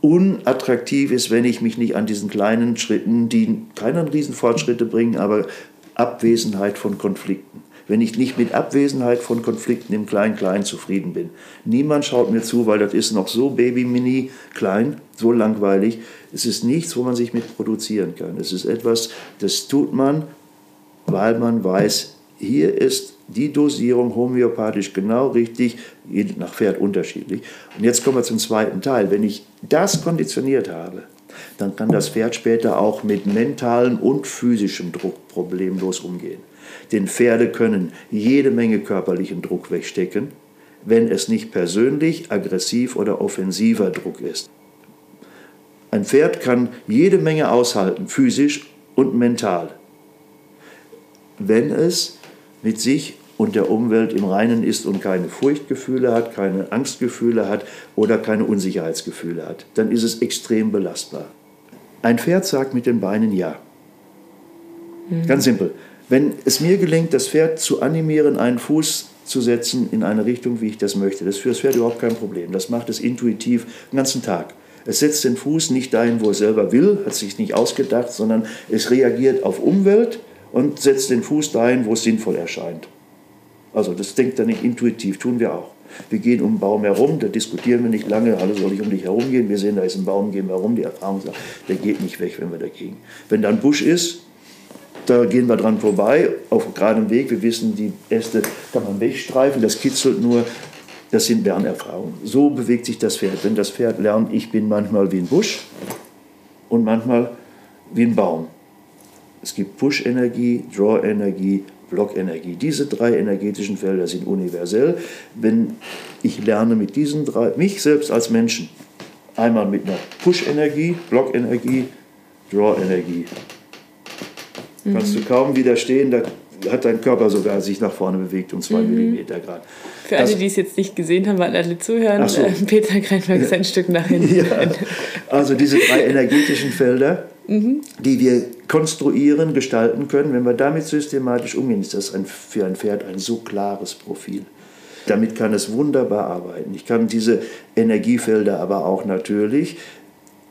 unattraktiv ist, wenn ich mich nicht an diesen kleinen Schritten, die keine Riesenfortschritte bringen, aber Abwesenheit von Konflikten. Wenn ich nicht mit Abwesenheit von Konflikten im Klein-Klein zufrieden bin. Niemand schaut mir zu, weil das ist noch so baby-mini klein, so langweilig. Es ist nichts, wo man sich mit produzieren kann. Es ist etwas, das tut man, weil man weiß, hier ist die Dosierung homöopathisch genau richtig, je nach Pferd unterschiedlich. Und jetzt kommen wir zum zweiten Teil. Wenn ich das konditioniert habe, dann kann das Pferd später auch mit mentalem und physischem Druck problemlos umgehen. Denn Pferde können jede Menge körperlichen Druck wegstecken, wenn es nicht persönlich, aggressiv oder offensiver Druck ist. Ein Pferd kann jede Menge aushalten, physisch und mental wenn es mit sich und der Umwelt im Reinen ist und keine Furchtgefühle hat, keine Angstgefühle hat oder keine Unsicherheitsgefühle hat, dann ist es extrem belastbar. Ein Pferd sagt mit den Beinen Ja. Mhm. Ganz simpel. Wenn es mir gelingt, das Pferd zu animieren, einen Fuß zu setzen in eine Richtung, wie ich das möchte, das ist für das Pferd überhaupt kein Problem. Das macht es intuitiv den ganzen Tag. Es setzt den Fuß nicht dahin, wo es selber will, hat sich nicht ausgedacht, sondern es reagiert auf Umwelt und setzt den Fuß dahin, wo es sinnvoll erscheint. Also das denkt er nicht intuitiv, tun wir auch. Wir gehen um den Baum herum, da diskutieren wir nicht lange, alle soll ich um dich herum gehen, wir sehen, da ist ein Baum, gehen wir herum, die Erfahrung sagt, der geht nicht weg, wenn wir dagegen. Wenn da ein Busch ist, da gehen wir dran vorbei, auf geradem Weg, wir wissen, die Äste kann man wegstreifen, das kitzelt nur, das sind Lernerfahrungen. So bewegt sich das Pferd. Wenn das Pferd lernt, ich bin manchmal wie ein Busch und manchmal wie ein Baum. Es gibt Push-Energie, Draw-Energie, Block-Energie. Diese drei energetischen Felder sind universell. Wenn ich lerne mit diesen drei, mich selbst als Menschen, einmal mit einer Push-Energie, Block-Energie, Draw-Energie, mhm. kannst du kaum widerstehen. Da hat dein Körper sogar sich nach vorne bewegt um zwei mhm. Millimeter Grad. Für das, alle, die es jetzt nicht gesehen haben, weil alle zuhören, so. äh, Peter Greinberg ist ein Stück nach hinten. Ja, also diese drei energetischen Felder, mhm. die wir konstruieren, gestalten können, wenn wir damit systematisch umgehen, ist das ein, für ein Pferd ein so klares Profil. Damit kann es wunderbar arbeiten. Ich kann diese Energiefelder aber auch natürlich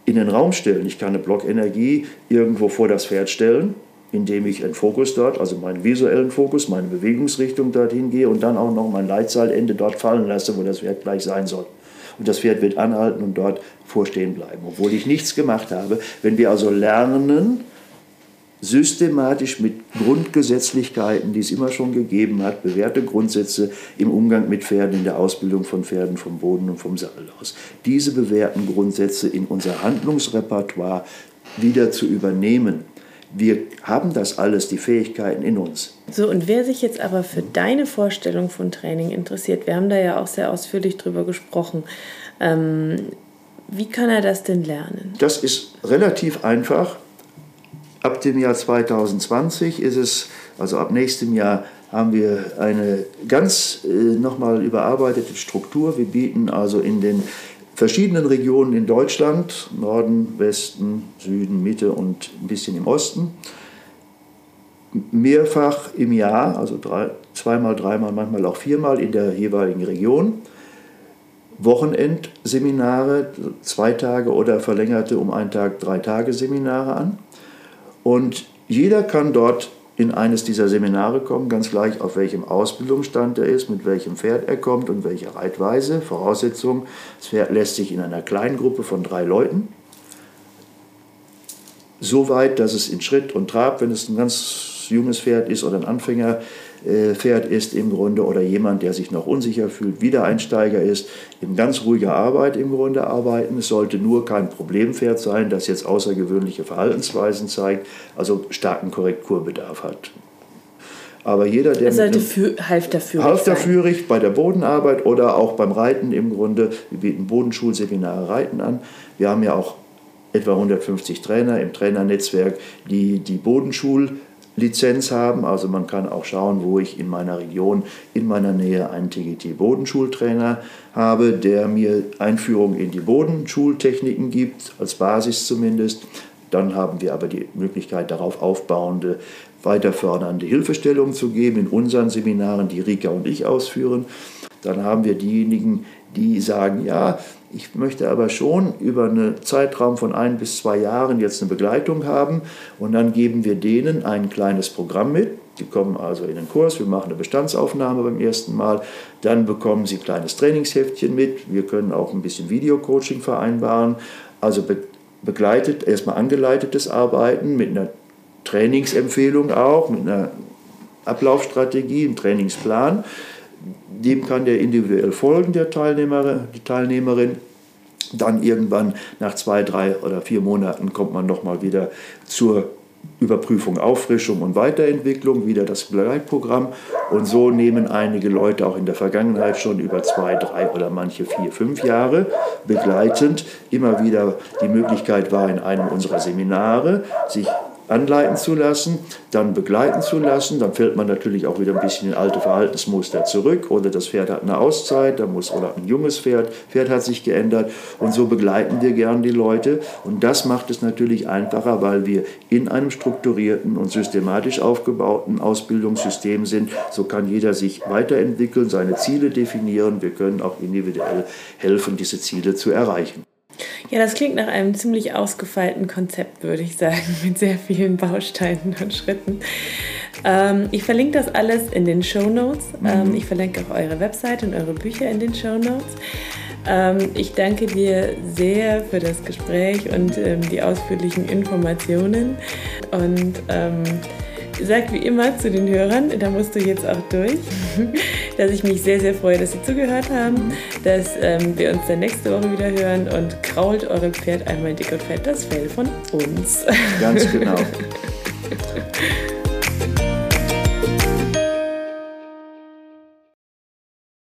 in den Raum stellen. Ich kann eine Blockenergie irgendwo vor das Pferd stellen, indem ich einen Fokus dort, also meinen visuellen Fokus, meine Bewegungsrichtung dorthin gehe und dann auch noch mein Leitseilende dort fallen lasse, wo das Pferd gleich sein soll. Und das Pferd wird anhalten und dort vorstehen bleiben, obwohl ich nichts gemacht habe. Wenn wir also lernen, systematisch mit Grundgesetzlichkeiten, die es immer schon gegeben hat, bewährte Grundsätze im Umgang mit Pferden, in der Ausbildung von Pferden vom Boden und vom Sattel aus. Diese bewährten Grundsätze in unser Handlungsrepertoire wieder zu übernehmen. Wir haben das alles, die Fähigkeiten in uns. So, und wer sich jetzt aber für deine Vorstellung von Training interessiert, wir haben da ja auch sehr ausführlich drüber gesprochen, ähm, wie kann er das denn lernen? Das ist relativ einfach. Ab dem Jahr 2020 ist es, also ab nächstem Jahr, haben wir eine ganz äh, nochmal überarbeitete Struktur. Wir bieten also in den verschiedenen Regionen in Deutschland, Norden, Westen, Süden, Mitte und ein bisschen im Osten, mehrfach im Jahr, also drei, zweimal, dreimal, manchmal auch viermal in der jeweiligen Region, Wochenendseminare, zwei Tage oder verlängerte um einen Tag, drei Tage Seminare an. Und jeder kann dort in eines dieser Seminare kommen, ganz gleich auf welchem Ausbildungsstand er ist, mit welchem Pferd er kommt und welche Reitweise. Voraussetzung, das Pferd lässt sich in einer kleinen Gruppe von drei Leuten so weit, dass es in Schritt und Trab, wenn es ein ganz junges Pferd ist oder ein Anfänger, äh, Pferd ist im Grunde oder jemand, der sich noch unsicher fühlt, Wiedereinsteiger ist, in ganz ruhiger Arbeit im Grunde arbeiten. Es sollte nur kein Problempferd sein, das jetzt außergewöhnliche Verhaltensweisen zeigt, also starken Korrekturbedarf hat. Aber jeder, der. Er sollte halfterführig halfterführig bei der Bodenarbeit oder auch beim Reiten im Grunde. Wir bieten Bodenschulseminare Reiten an. Wir haben ja auch etwa 150 Trainer im Trainernetzwerk, die die Bodenschul- Lizenz haben. Also man kann auch schauen, wo ich in meiner Region, in meiner Nähe einen TGT-Bodenschultrainer habe, der mir Einführung in die Bodenschultechniken gibt, als Basis zumindest. Dann haben wir aber die Möglichkeit, darauf aufbauende, weiter fördernde Hilfestellungen zu geben in unseren Seminaren, die Rika und ich ausführen. Dann haben wir diejenigen, die sagen, ja, ich möchte aber schon über einen Zeitraum von ein bis zwei Jahren jetzt eine Begleitung haben. Und dann geben wir denen ein kleines Programm mit. Die kommen also in den Kurs, wir machen eine Bestandsaufnahme beim ersten Mal, dann bekommen sie ein kleines Trainingsheftchen mit. Wir können auch ein bisschen Videocoaching vereinbaren, also be begleitet, erstmal angeleitetes Arbeiten mit einer Trainingsempfehlung auch, mit einer Ablaufstrategie, einem Trainingsplan dem kann der individuell folgen, der Teilnehmer, die Teilnehmerin. Dann irgendwann nach zwei, drei oder vier Monaten kommt man nochmal wieder zur Überprüfung, Auffrischung und Weiterentwicklung, wieder das Begleitprogramm. Und so nehmen einige Leute auch in der Vergangenheit schon über zwei, drei oder manche vier, fünf Jahre begleitend immer wieder die Möglichkeit war, in einem unserer Seminare sich anleiten zu lassen, dann begleiten zu lassen. Dann fällt man natürlich auch wieder ein bisschen in alte Verhaltensmuster zurück. Oder das Pferd hat eine Auszeit, da muss, oder ein junges Pferd, Pferd hat sich geändert. Und so begleiten wir gern die Leute. Und das macht es natürlich einfacher, weil wir in einem strukturierten und systematisch aufgebauten Ausbildungssystem sind. So kann jeder sich weiterentwickeln, seine Ziele definieren. Wir können auch individuell helfen, diese Ziele zu erreichen. Ja, das klingt nach einem ziemlich ausgefeilten Konzept, würde ich sagen, mit sehr vielen Bausteinen und Schritten. Ähm, ich verlinke das alles in den Show Notes. Mhm. Ähm, ich verlinke auch eure Website und eure Bücher in den Show Notes. Ähm, ich danke dir sehr für das Gespräch und ähm, die ausführlichen Informationen. Und ähm, sage wie immer zu den Hörern, da musst du jetzt auch durch, dass ich mich sehr, sehr freue, dass Sie zugehört haben, dass ähm, wir uns dann nächste Woche wieder hören und krault eurem Pferd einmal dick und fett das Fell von uns. Ganz genau.